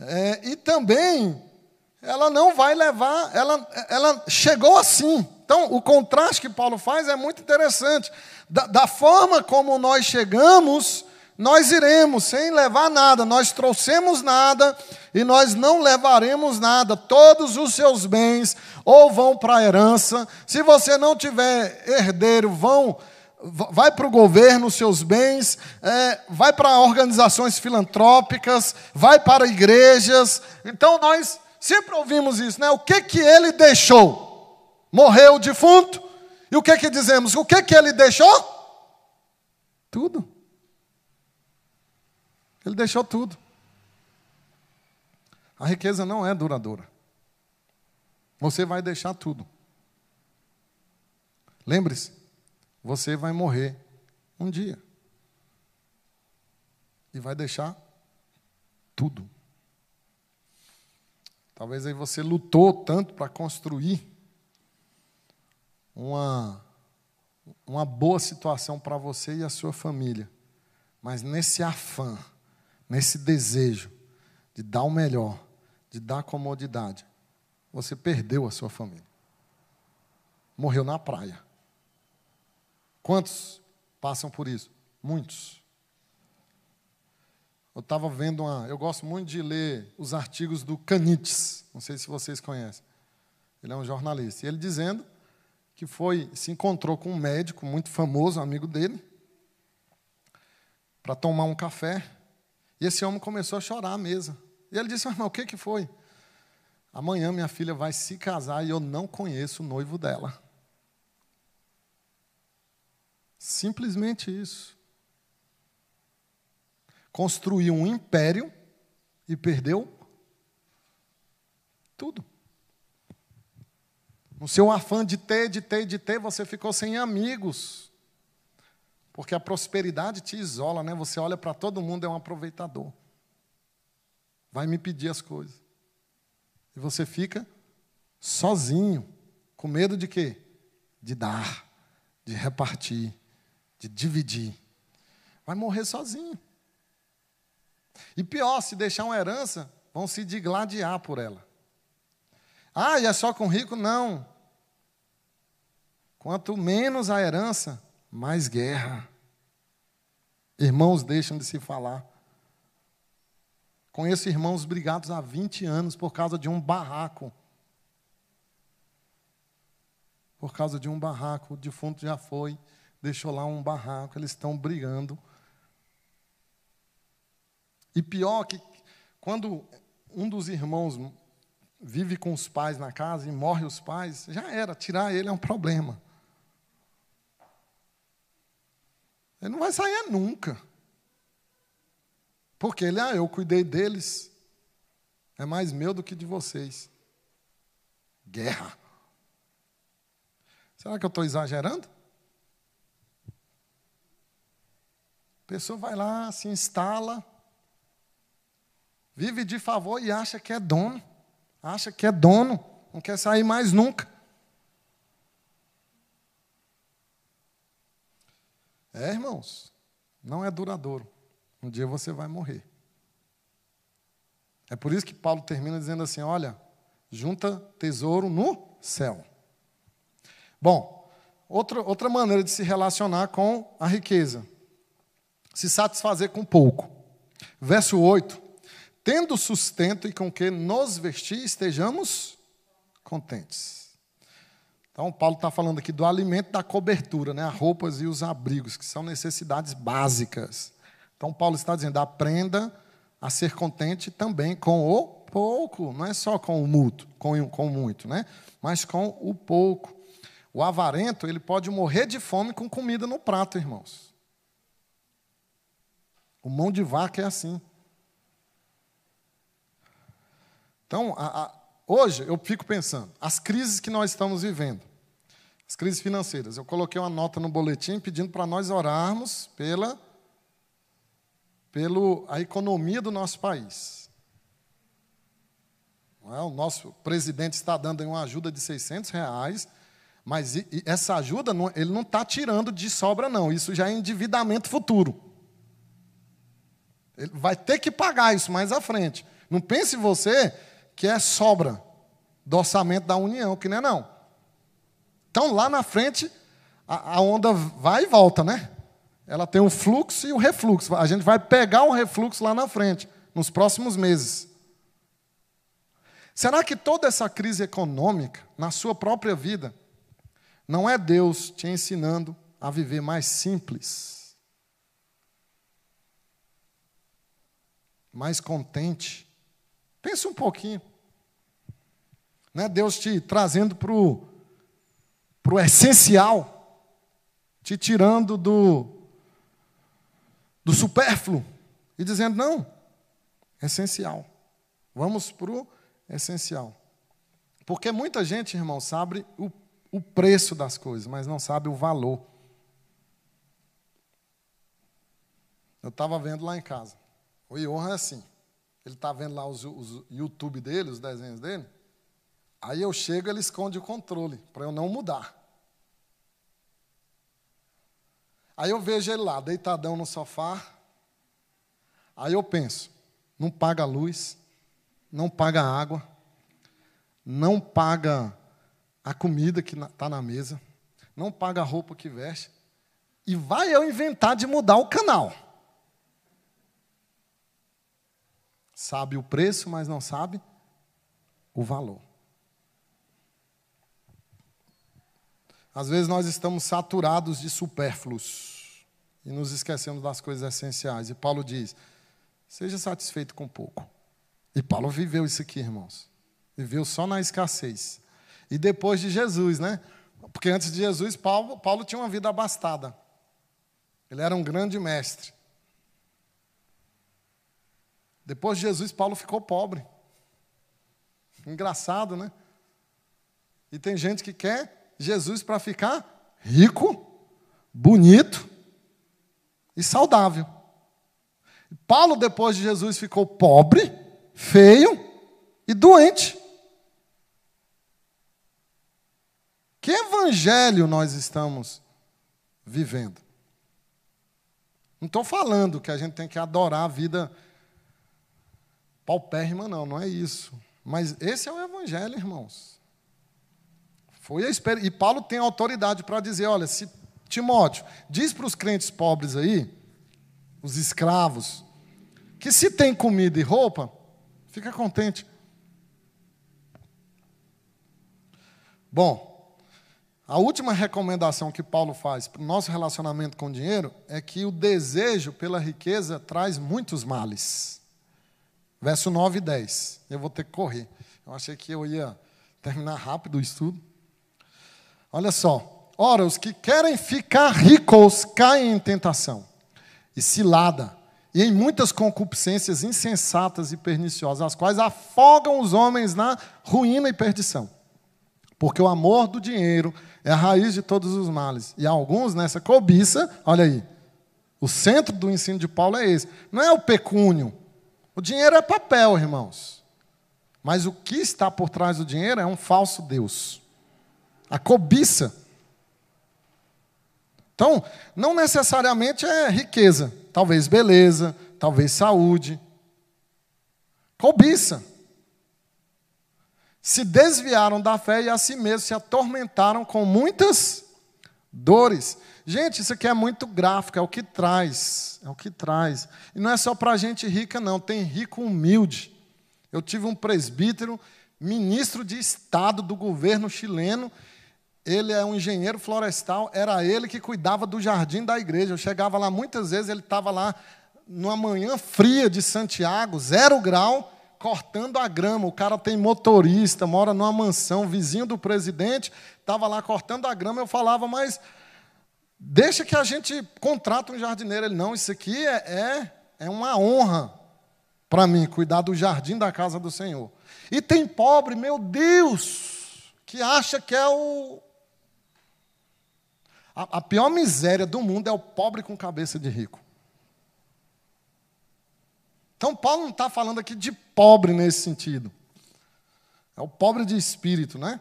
É, e também ela não vai levar, ela, ela chegou assim. Então, o contraste que Paulo faz é muito interessante. Da, da forma como nós chegamos, nós iremos sem levar nada, nós trouxemos nada e nós não levaremos nada. Todos os seus bens ou vão para a herança, se você não tiver herdeiro, vão vai para o governo seus bens, é, vai para organizações filantrópicas, vai para igrejas. Então nós sempre ouvimos isso, né? O que que ele deixou? Morreu o defunto? E o que que dizemos? O que que ele deixou? Tudo. Ele deixou tudo. A riqueza não é duradoura. Você vai deixar tudo. Lembre-se, você vai morrer um dia. E vai deixar tudo. Talvez aí você lutou tanto para construir uma, uma boa situação para você e a sua família. Mas nesse afã, nesse desejo de dar o melhor, de dar comodidade, você perdeu a sua família. Morreu na praia. Quantos passam por isso? Muitos. Eu estava vendo uma. Eu gosto muito de ler os artigos do Canites. Não sei se vocês conhecem. Ele é um jornalista. E ele dizendo que foi, se encontrou com um médico muito famoso, amigo dele, para tomar um café. E esse homem começou a chorar à mesa. E ele disse: Irmão, o que, que foi? Amanhã minha filha vai se casar e eu não conheço o noivo dela. Simplesmente isso. Construiu um império e perdeu tudo. No seu afã de ter, de ter, de ter, você ficou sem amigos. Porque a prosperidade te isola, né? Você olha para todo mundo, é um aproveitador. Vai me pedir as coisas. E você fica sozinho, com medo de quê? De dar, de repartir, de dividir. Vai morrer sozinho. E pior, se deixar uma herança, vão se digladiar por ela. Ah, e é só com rico? Não. Quanto menos a herança, mais guerra. Irmãos deixam de se falar. Conheço irmãos brigados há 20 anos por causa de um barraco. Por causa de um barraco, o defunto já foi, deixou lá um barraco, eles estão brigando. E pior que quando um dos irmãos vive com os pais na casa e morre os pais, já era, tirar ele é um problema. Ele não vai sair nunca. Porque ele, ah, eu cuidei deles, é mais meu do que de vocês. Guerra. Será que eu estou exagerando? A pessoa vai lá, se instala, vive de favor e acha que é dono, acha que é dono, não quer sair mais nunca. É, irmãos, não é duradouro. Um dia você vai morrer. É por isso que Paulo termina dizendo assim: olha, junta tesouro no céu. Bom, outra, outra maneira de se relacionar com a riqueza: se satisfazer com pouco. Verso 8: Tendo sustento e com que nos vestir, estejamos contentes. Então, Paulo está falando aqui do alimento da cobertura, né? as roupas e os abrigos, que são necessidades básicas. Então, Paulo está dizendo: aprenda a ser contente também com o pouco, não é só com o muito, com, com muito, né? mas com o pouco. O avarento, ele pode morrer de fome com comida no prato, irmãos. O mão de vaca é assim. Então, a, a, hoje eu fico pensando, as crises que nós estamos vivendo, as crises financeiras, eu coloquei uma nota no boletim pedindo para nós orarmos pela pela a economia do nosso país. É? O nosso presidente está dando uma ajuda de 600 reais, mas essa ajuda ele não está tirando de sobra, não. Isso já é endividamento futuro. Ele vai ter que pagar isso mais à frente. Não pense você que é sobra do orçamento da União, que não é não. Então, lá na frente, a, a onda vai e volta, né? ela tem o fluxo e o refluxo. A gente vai pegar o refluxo lá na frente, nos próximos meses. Será que toda essa crise econômica, na sua própria vida, não é Deus te ensinando a viver mais simples, mais contente? Pense um pouquinho. Não é Deus te trazendo para o essencial, te tirando do, do supérfluo e dizendo: não, essencial. Vamos para o essencial. Porque muita gente, irmão, sabe o, o preço das coisas, mas não sabe o valor. Eu estava vendo lá em casa. O Iorra é assim. Ele está vendo lá os, os YouTube dele, os desenhos dele. Aí eu chego, ele esconde o controle, para eu não mudar. Aí eu vejo ele lá, deitadão no sofá. Aí eu penso, não paga luz, não paga água, não paga a comida que está na mesa, não paga a roupa que veste, e vai eu inventar de mudar o canal. Sabe o preço, mas não sabe o valor. Às vezes nós estamos saturados de supérfluos e nos esquecemos das coisas essenciais. E Paulo diz: seja satisfeito com pouco. E Paulo viveu isso aqui, irmãos. Viveu só na escassez. E depois de Jesus, né? Porque antes de Jesus, Paulo, Paulo tinha uma vida abastada. Ele era um grande mestre. Depois de Jesus, Paulo ficou pobre. Engraçado, né? E tem gente que quer Jesus para ficar rico, bonito e saudável. Paulo, depois de Jesus, ficou pobre, feio e doente. Que evangelho nós estamos vivendo? Não estou falando que a gente tem que adorar a vida paupérrima, não, não é isso. Mas esse é o evangelho, irmãos. Foi a E Paulo tem autoridade para dizer: olha, se Timóteo, diz para os crentes pobres aí, os escravos, que se tem comida e roupa, fica contente. Bom, a última recomendação que Paulo faz para o nosso relacionamento com o dinheiro é que o desejo pela riqueza traz muitos males. Verso 9 e 10. Eu vou ter que correr. Eu achei que eu ia terminar rápido o estudo. Olha só. Ora, os que querem ficar ricos caem em tentação e cilada, e em muitas concupiscências insensatas e perniciosas, as quais afogam os homens na ruína e perdição. Porque o amor do dinheiro é a raiz de todos os males. E alguns nessa cobiça, olha aí, o centro do ensino de Paulo é esse. Não é o pecúnio. O dinheiro é papel, irmãos. Mas o que está por trás do dinheiro é um falso Deus. A cobiça. Então, não necessariamente é riqueza. Talvez beleza, talvez saúde. Cobiça se desviaram da fé e a si mesmos se atormentaram com muitas dores. Gente, isso aqui é muito gráfico, é o que traz, é o que traz. E não é só para gente rica, não, tem rico humilde. Eu tive um presbítero, ministro de Estado do governo chileno, ele é um engenheiro florestal, era ele que cuidava do jardim da igreja. Eu chegava lá muitas vezes, ele estava lá numa manhã fria de Santiago, zero grau, cortando a grama. O cara tem motorista, mora numa mansão, vizinho do presidente, estava lá cortando a grama. Eu falava, mas deixa que a gente contrata um jardineiro. Ele, não, isso aqui é, é, é uma honra para mim, cuidar do jardim da casa do Senhor. E tem pobre, meu Deus, que acha que é o. A, a pior miséria do mundo é o pobre com cabeça de rico. Então, Paulo não está falando aqui de pobre nesse sentido. É o pobre de espírito, né?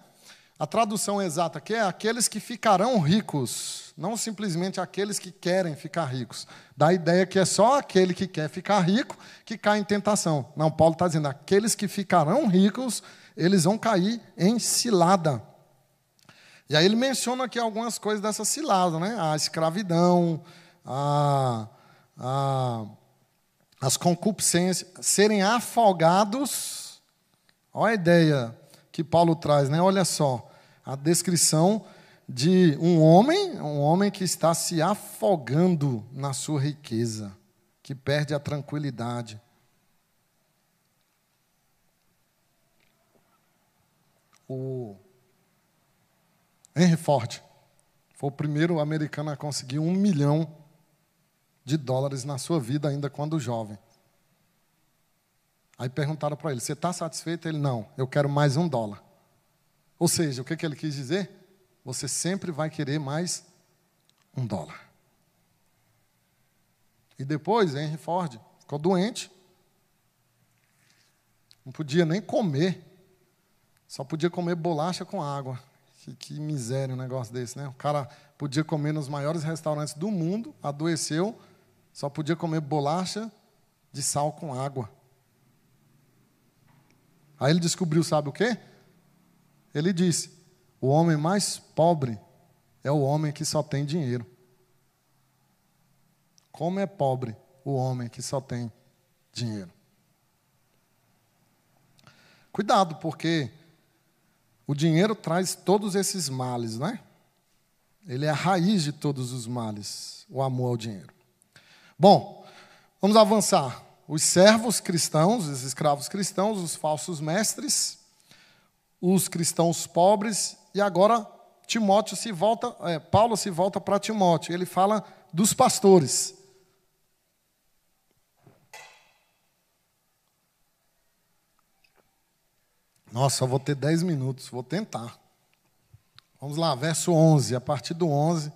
A tradução exata aqui é aqueles que ficarão ricos, não simplesmente aqueles que querem ficar ricos. Dá a ideia que é só aquele que quer ficar rico que cai em tentação. Não, Paulo está dizendo, aqueles que ficarão ricos, eles vão cair em cilada. E aí ele menciona aqui algumas coisas dessa cilada, né? A escravidão, a, a as concupiscências, serem afogados. Olha a ideia que Paulo traz, né? Olha só, a descrição de um homem, um homem que está se afogando na sua riqueza, que perde a tranquilidade. O Henry Ford foi o primeiro americano a conseguir um milhão de dólares na sua vida, ainda quando jovem. Aí perguntaram para ele: Você está satisfeito? Ele: Não, eu quero mais um dólar. Ou seja, o que, que ele quis dizer? Você sempre vai querer mais um dólar. E depois, Henry Ford ficou doente, não podia nem comer, só podia comer bolacha com água. Que, que miséria um negócio desse, né? O cara podia comer nos maiores restaurantes do mundo, adoeceu, só podia comer bolacha de sal com água. Aí ele descobriu, sabe o quê? Ele disse: o homem mais pobre é o homem que só tem dinheiro. Como é pobre o homem que só tem dinheiro? Cuidado, porque o dinheiro traz todos esses males, não é? Ele é a raiz de todos os males, o amor ao dinheiro. Bom, vamos avançar. Os servos cristãos, os escravos cristãos, os falsos mestres, os cristãos pobres, e agora Timóteo se volta, é, Paulo se volta para Timóteo. Ele fala dos pastores. Nossa, vou ter 10 minutos, vou tentar. Vamos lá, verso 11, a partir do 11.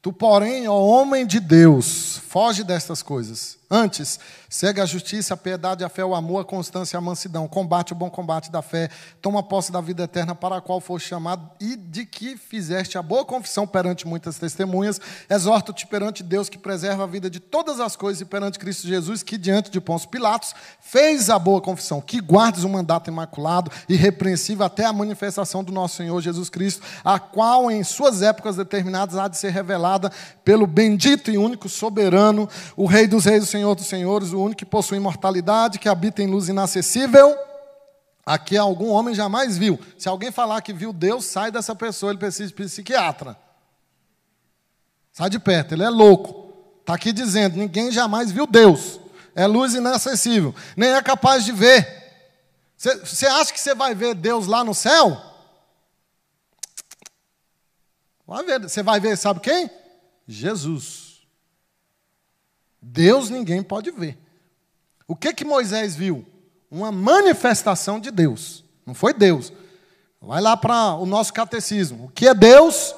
Tu, porém, ó homem de Deus, foge destas coisas. Antes, segue a justiça, a piedade, a fé, o amor, a constância e a mansidão. Combate o bom combate da fé. Toma posse da vida eterna para a qual foste chamado e de que fizeste a boa confissão perante muitas testemunhas. Exorto-te perante Deus que preserva a vida de todas as coisas e perante Cristo Jesus que diante de Pôncio Pilatos fez a boa confissão. Que guardes o mandato imaculado e repreensível até a manifestação do nosso Senhor Jesus Cristo, a qual em suas épocas determinadas há de ser revelada pelo bendito e único soberano, o Rei dos Reis, o Senhor Senhor dos Senhores, o único que possui imortalidade, que habita em luz inacessível, aqui algum homem jamais viu. Se alguém falar que viu Deus, sai dessa pessoa, ele precisa de psiquiatra. Sai de perto, ele é louco. Está aqui dizendo: ninguém jamais viu Deus. É luz inacessível, nem é capaz de ver. Você acha que você vai ver Deus lá no céu? Vai ver. Você vai ver, sabe quem? Jesus. Deus ninguém pode ver. O que que Moisés viu? Uma manifestação de Deus. Não foi Deus. Vai lá para o nosso catecismo. O que é Deus?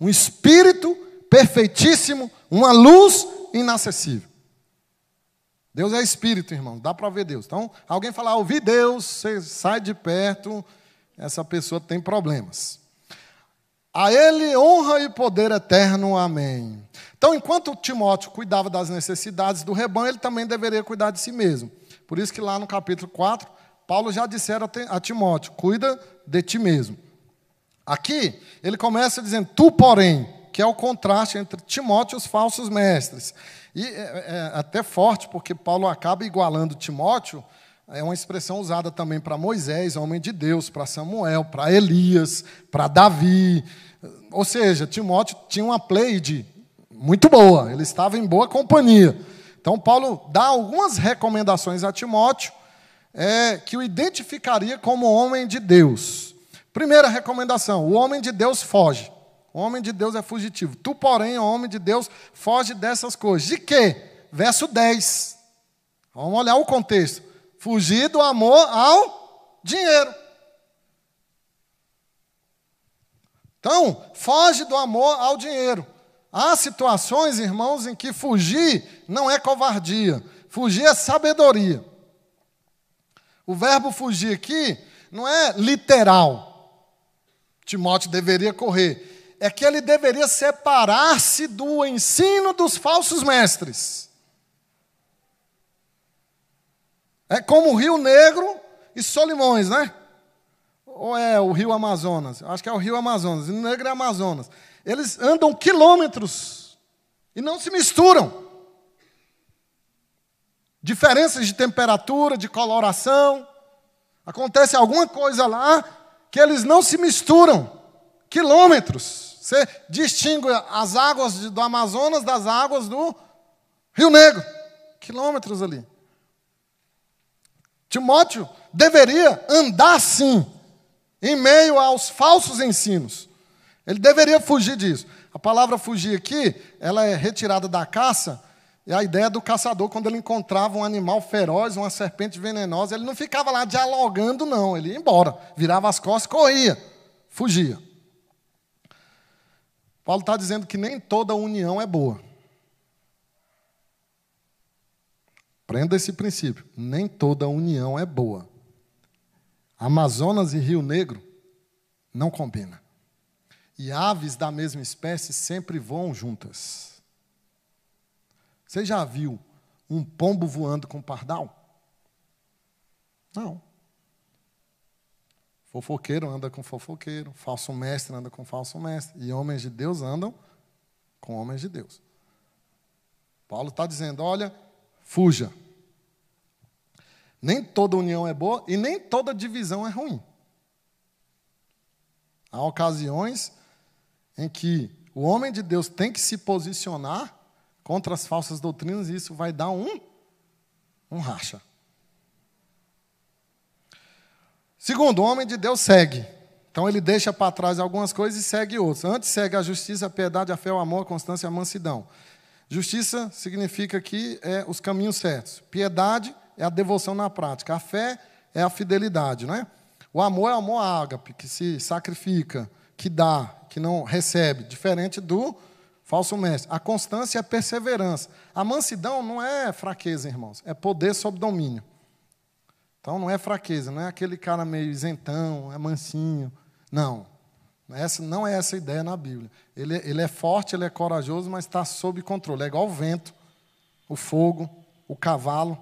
Um espírito perfeitíssimo, uma luz inacessível. Deus é espírito, irmão, dá para ver Deus. Então, alguém falar, ah, ouvi Deus, você sai de perto, essa pessoa tem problemas. A Ele honra e poder eterno. Amém. Então, enquanto Timóteo cuidava das necessidades do rebanho, ele também deveria cuidar de si mesmo. Por isso que lá no capítulo 4, Paulo já dissera a Timóteo: cuida de ti mesmo. Aqui, ele começa dizendo: tu, porém, que é o contraste entre Timóteo e os falsos mestres. E é, é, é até forte, porque Paulo acaba igualando Timóteo, é uma expressão usada também para Moisés, homem de Deus, para Samuel, para Elias, para Davi. Ou seja, Timóteo tinha uma pleide muito boa, ele estava em boa companhia. Então, Paulo dá algumas recomendações a Timóteo é, que o identificaria como homem de Deus. Primeira recomendação: o homem de Deus foge. O homem de Deus é fugitivo. Tu, porém, homem de Deus, foge dessas coisas. De quê? Verso 10. Vamos olhar o contexto. Fugir do amor ao dinheiro. Então, foge do amor ao dinheiro. Há situações, irmãos, em que fugir não é covardia, fugir é sabedoria. O verbo fugir aqui não é literal. Timóteo deveria correr. É que ele deveria separar-se do ensino dos falsos mestres. É como o Rio Negro e Solimões, né? Ou é o Rio Amazonas? Acho que é o Rio Amazonas. O Negro é Amazonas. Eles andam quilômetros e não se misturam. Diferenças de temperatura, de coloração. Acontece alguma coisa lá que eles não se misturam. Quilômetros. Você distingue as águas do Amazonas das águas do Rio Negro. Quilômetros ali. Timóteo deveria andar assim, em meio aos falsos ensinos. Ele deveria fugir disso. A palavra fugir aqui, ela é retirada da caça, e a ideia do caçador, quando ele encontrava um animal feroz, uma serpente venenosa, ele não ficava lá dialogando, não. Ele ia embora, virava as costas, corria, fugia. Paulo está dizendo que nem toda união é boa. Prenda esse princípio. Nem toda união é boa. Amazonas e Rio Negro não combinam. E aves da mesma espécie sempre voam juntas. Você já viu um pombo voando com pardal? Não. Fofoqueiro anda com fofoqueiro, falso mestre anda com falso mestre, e homens de Deus andam com homens de Deus. Paulo está dizendo: olha, fuja. Nem toda união é boa e nem toda divisão é ruim. Há ocasiões em que o homem de Deus tem que se posicionar contra as falsas doutrinas e isso vai dar um, um racha. Segundo, o homem de Deus segue. Então ele deixa para trás algumas coisas e segue outras. Antes segue a justiça, a piedade, a fé, o amor, a constância a mansidão. Justiça significa que é os caminhos certos. Piedade é a devoção na prática. A fé é a fidelidade, não é? O amor é o amor ágape, que se sacrifica, que dá, que não recebe, diferente do falso mestre. A constância é perseverança. A mansidão não é fraqueza, irmãos, é poder sob domínio. Então não é fraqueza, não é aquele cara meio isentão, é mansinho. Não. Essa, não é essa a ideia na Bíblia. Ele, ele é forte, ele é corajoso, mas está sob controle. É igual o vento, o fogo, o cavalo,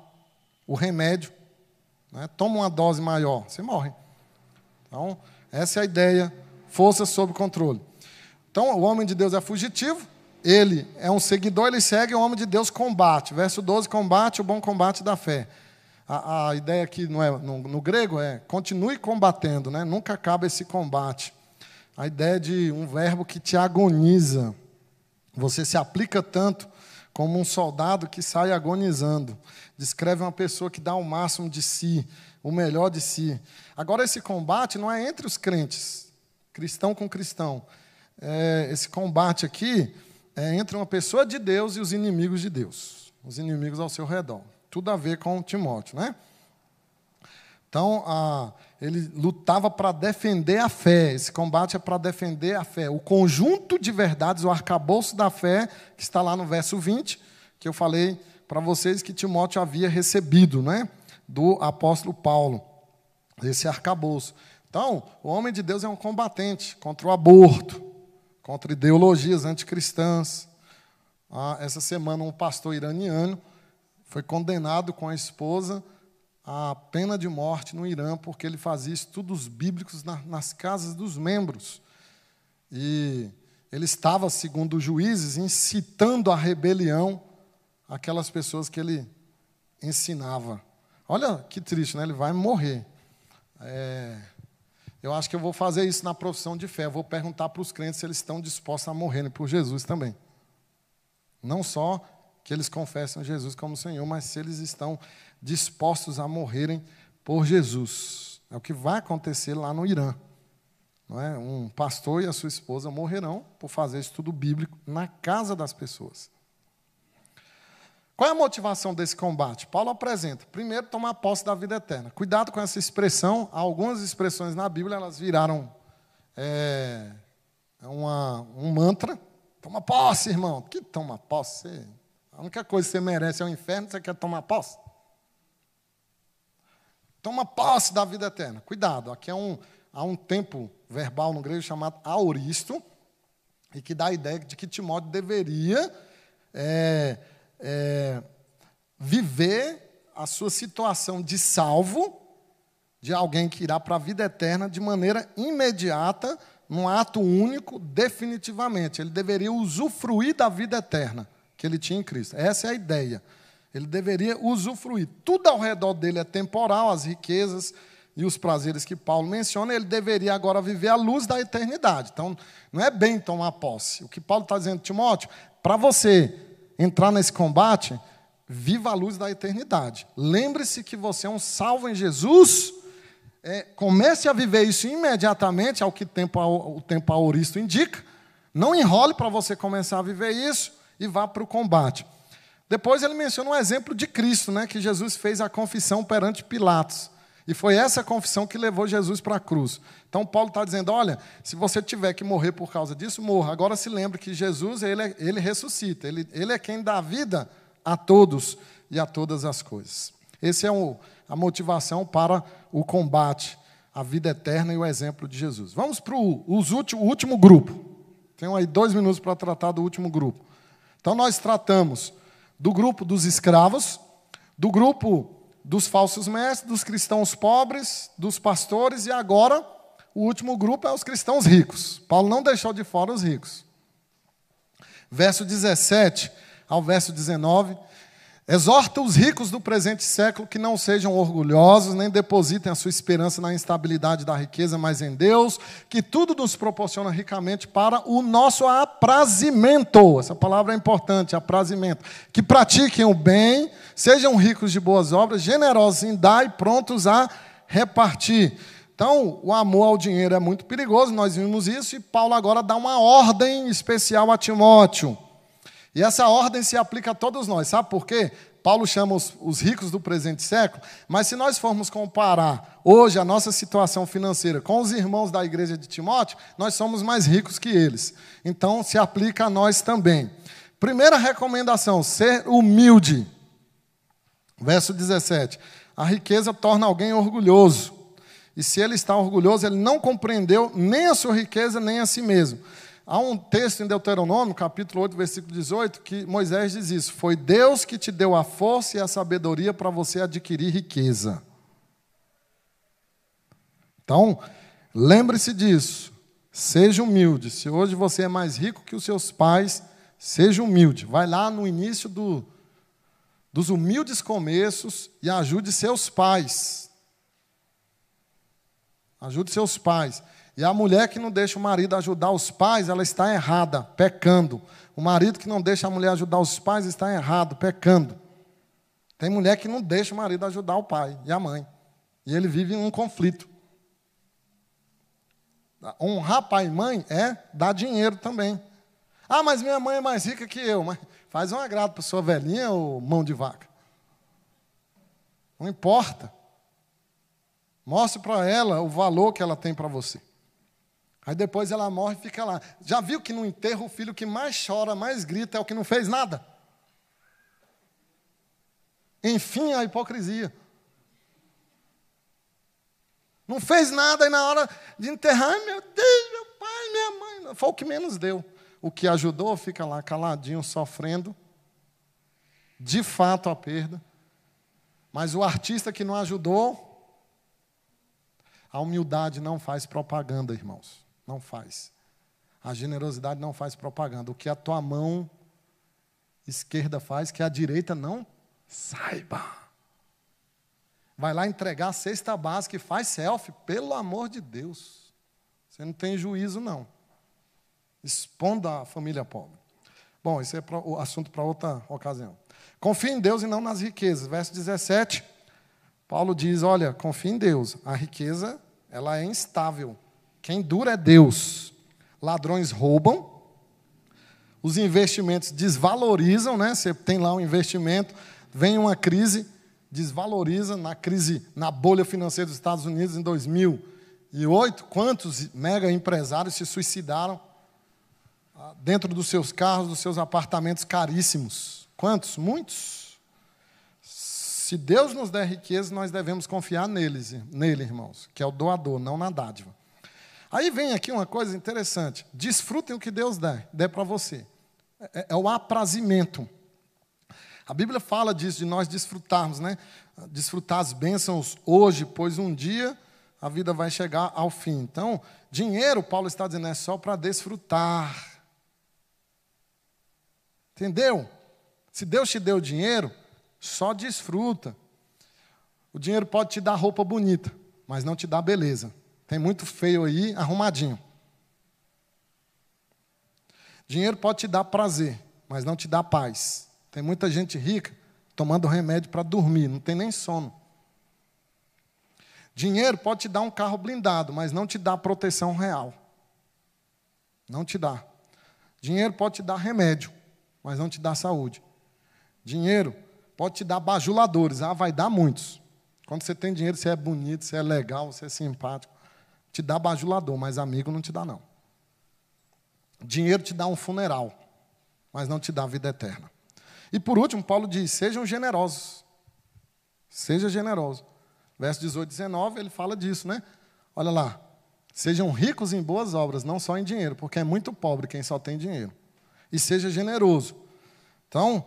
o remédio. Né? Toma uma dose maior, você morre. Então, essa é a ideia, força sob controle. Então, o homem de Deus é fugitivo, ele é um seguidor, ele segue, o homem de Deus combate. Verso 12, combate o bom combate da fé. A, a ideia aqui no, é, no, no, grego é continue combatendo, né? nunca acaba esse combate. A ideia de um verbo que te agoniza. Você se aplica tanto como um soldado que sai agonizando. Descreve uma pessoa que dá o máximo de si, o melhor de si. Agora, esse combate não é entre os crentes, cristão com cristão. É, esse combate aqui é entre uma pessoa de Deus e os inimigos de Deus, os inimigos ao seu redor. Tudo a ver com Timóteo, né? Então, a, ele lutava para defender a fé. Esse combate é para defender a fé. O conjunto de verdades, o arcabouço da fé, que está lá no verso 20, que eu falei para vocês que Timóteo havia recebido, né? Do apóstolo Paulo. Esse arcabouço. Então, o homem de Deus é um combatente contra o aborto, contra ideologias anticristãs. Ah, essa semana, um pastor iraniano foi condenado com a esposa a pena de morte no Irã, porque ele fazia estudos bíblicos na, nas casas dos membros. E ele estava, segundo os juízes, incitando a rebelião aquelas pessoas que ele ensinava. Olha que triste, né? Ele vai morrer. É, eu acho que eu vou fazer isso na profissão de fé. Eu vou perguntar para os crentes se eles estão dispostos a morrerem por Jesus também. Não só que eles confessam Jesus como Senhor, mas se eles estão dispostos a morrerem por Jesus. É o que vai acontecer lá no Irã. Não é? Um pastor e a sua esposa morrerão por fazer estudo bíblico na casa das pessoas. Qual é a motivação desse combate? Paulo apresenta. Primeiro, tomar posse da vida eterna. Cuidado com essa expressão. Algumas expressões na Bíblia elas viraram é, uma, um mantra. Toma posse, irmão. Que toma posse? A única coisa que você merece é o inferno, você quer tomar posse? Toma posse da vida eterna. Cuidado, aqui é um, há um tempo verbal no grego chamado auristo, e que dá a ideia de que Timóteo deveria é, é, viver a sua situação de salvo, de alguém que irá para a vida eterna de maneira imediata, num ato único, definitivamente. Ele deveria usufruir da vida eterna que ele tinha em Cristo. Essa é a ideia. Ele deveria usufruir. Tudo ao redor dele é temporal, as riquezas e os prazeres que Paulo menciona, ele deveria agora viver a luz da eternidade. Então, não é bem tomar posse. O que Paulo está dizendo, Timóteo, para você entrar nesse combate, viva a luz da eternidade. Lembre-se que você é um salvo em Jesus. É, comece a viver isso imediatamente, ao que tempo, o tempo auristo indica. Não enrole para você começar a viver isso e vá para o combate. Depois ele menciona um exemplo de Cristo, né, que Jesus fez a confissão perante Pilatos. E foi essa confissão que levou Jesus para a cruz. Então Paulo está dizendo: olha, se você tiver que morrer por causa disso, morra. Agora se lembre que Jesus, ele, é, ele ressuscita, ele, ele é quem dá vida a todos e a todas as coisas. Essa é o, a motivação para o combate, a vida eterna e o exemplo de Jesus. Vamos para o último, último grupo. Tenho aí dois minutos para tratar do último grupo. Então nós tratamos do grupo dos escravos, do grupo dos falsos mestres, dos cristãos pobres, dos pastores, e agora o último grupo é os cristãos ricos. Paulo não deixou de fora os ricos. Verso 17 ao verso 19 Exorta os ricos do presente século que não sejam orgulhosos, nem depositem a sua esperança na instabilidade da riqueza, mas em Deus, que tudo nos proporciona ricamente para o nosso aprazimento. Essa palavra é importante, aprazimento. Que pratiquem o bem, sejam ricos de boas obras, generosos em dar e prontos a repartir. Então, o amor ao dinheiro é muito perigoso, nós vimos isso, e Paulo agora dá uma ordem especial a Timóteo. E essa ordem se aplica a todos nós, sabe por quê? Paulo chama os, os, ricos do presente século, mas se nós formos comparar hoje a nossa situação financeira com os irmãos da igreja de Timóteo, nós somos mais ricos que eles. Então, se aplica a nós também. Primeira recomendação: ser humilde. Verso 17: A riqueza torna alguém orgulhoso. E se ele está orgulhoso, ele não compreendeu nem a sua riqueza, nem a si mesmo. Há um texto em Deuteronômio, capítulo 8, versículo 18, que Moisés diz isso: Foi Deus que te deu a força e a sabedoria para você adquirir riqueza. Então, lembre-se disso. Seja humilde. Se hoje você é mais rico que os seus pais, seja humilde. Vai lá no início do, dos humildes começos e ajude seus pais. Ajude seus pais. E a mulher que não deixa o marido ajudar os pais, ela está errada, pecando. O marido que não deixa a mulher ajudar os pais está errado, pecando. Tem mulher que não deixa o marido ajudar o pai e a mãe. E ele vive um conflito. Honrar pai e mãe é dar dinheiro também. Ah, mas minha mãe é mais rica que eu. Mas faz um agrado para sua velhinha ou mão de vaca. Não importa. Mostre para ela o valor que ela tem para você. Aí depois ela morre e fica lá. Já viu que no enterro o filho que mais chora, mais grita é o que não fez nada? Enfim, a hipocrisia. Não fez nada e na hora de enterrar, meu Deus, meu pai, minha mãe. Foi o que menos deu. O que ajudou fica lá caladinho, sofrendo. De fato a perda. Mas o artista que não ajudou, a humildade não faz propaganda, irmãos. Não faz. A generosidade não faz propaganda. O que a tua mão esquerda faz, que a direita não saiba. Vai lá entregar a cesta básica e faz selfie, pelo amor de Deus. Você não tem juízo, não. Exponda a família pobre. Bom, esse é o assunto para outra ocasião. Confie em Deus e não nas riquezas. Verso 17, Paulo diz: Olha, confie em Deus. A riqueza, ela é instável. Quem dura é Deus. Ladrões roubam, os investimentos desvalorizam, né? Você tem lá um investimento, vem uma crise, desvaloriza. Na crise, na bolha financeira dos Estados Unidos em 2008, quantos mega empresários se suicidaram ah, dentro dos seus carros, dos seus apartamentos caríssimos? Quantos? Muitos. Se Deus nos der riqueza, nós devemos confiar neles, nele, irmãos, que é o doador, não na dádiva. Aí vem aqui uma coisa interessante. Desfrutem o que Deus der, der para você. É, é, o aprazimento. A Bíblia fala disso, de nós desfrutarmos, né? Desfrutar as bênçãos hoje, pois um dia a vida vai chegar ao fim. Então, dinheiro, Paulo está dizendo, é só para desfrutar. Entendeu? Se Deus te deu dinheiro, só desfruta. O dinheiro pode te dar roupa bonita, mas não te dá beleza. Tem muito feio aí, arrumadinho. Dinheiro pode te dar prazer, mas não te dá paz. Tem muita gente rica tomando remédio para dormir, não tem nem sono. Dinheiro pode te dar um carro blindado, mas não te dá proteção real. Não te dá. Dinheiro pode te dar remédio, mas não te dá saúde. Dinheiro pode te dar bajuladores, ah, vai dar muitos. Quando você tem dinheiro, você é bonito, você é legal, você é simpático te dá bajulador, mas amigo não te dá, não. Dinheiro te dá um funeral, mas não te dá vida eterna. E por último, Paulo diz: sejam generosos. Seja generoso. Verso 18 e 19, ele fala disso, né? Olha lá. Sejam ricos em boas obras, não só em dinheiro, porque é muito pobre quem só tem dinheiro. E seja generoso. Então,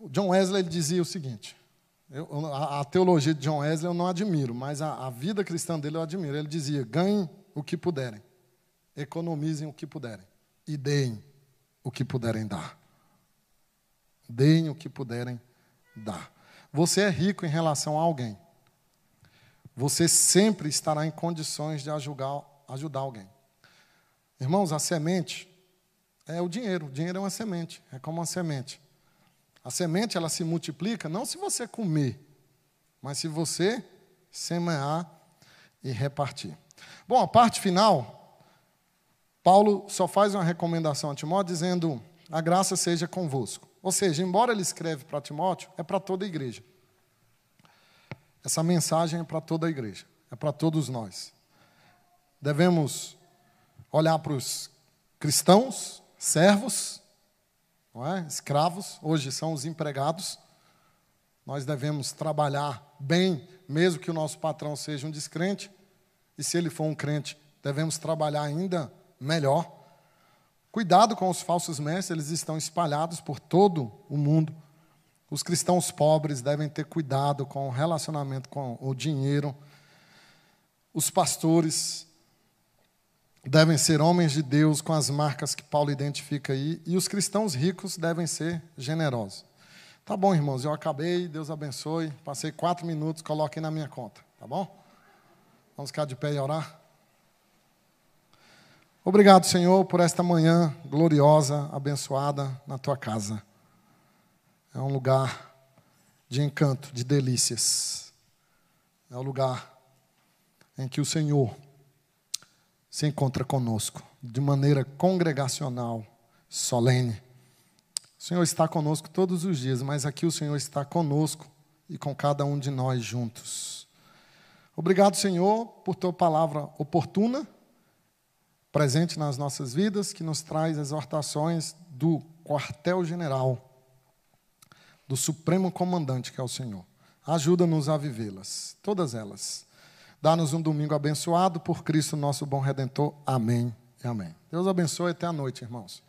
o John Wesley dizia o seguinte: eu, a, a, teologia de John Wesley eu não admiro, mas a, a vida cristã dele eu admiro. Ele dizia: ganhem o que puderem, economizem o que puderem e deem o que puderem dar. Deem o que puderem dar. Você é rico em relação a alguém. Você sempre estará em condições de ajudar, ajudar alguém. Irmãos, a semente é o dinheiro. O dinheiro é uma semente, é como uma semente. A semente ela se multiplica não se você comer, mas se você semear e repartir. Bom, a parte final, Paulo só faz uma recomendação a Timóteo dizendo: a graça seja convosco. Ou seja, embora ele escreve para Timóteo, é para toda a igreja. Essa mensagem é para toda a igreja, é para todos nós. Devemos olhar para os cristãos, servos, não é? escravos, hoje são os empregados. Nós devemos trabalhar bem, mesmo que o nosso patrão seja um descrente, e se ele for um crente, devemos trabalhar ainda melhor. Cuidado com os falsos mestres, eles estão espalhados por todo o mundo. Os cristãos pobres devem ter cuidado com o relacionamento com o dinheiro. Os pastores devem ser homens de Deus com as marcas que Paulo identifica aí. E os cristãos ricos devem ser generosos. Tá bom, irmãos, eu acabei, Deus abençoe. Passei quatro minutos, coloquem na minha conta, tá bom? Vamos ficar de pé e orar? Obrigado, Senhor, por esta manhã gloriosa, abençoada na tua casa. É um lugar de encanto, de delícias. É um lugar em que o Senhor se encontra conosco de maneira congregacional, solene. O Senhor está conosco todos os dias, mas aqui o Senhor está conosco e com cada um de nós juntos. Obrigado, Senhor, por tua palavra oportuna presente nas nossas vidas, que nos traz exortações do quartel-general, do supremo comandante, que é o Senhor. Ajuda-nos a vivê-las, todas elas. Dá-nos um domingo abençoado por Cristo, nosso bom redentor. Amém e amém. Deus abençoe até a noite, irmãos.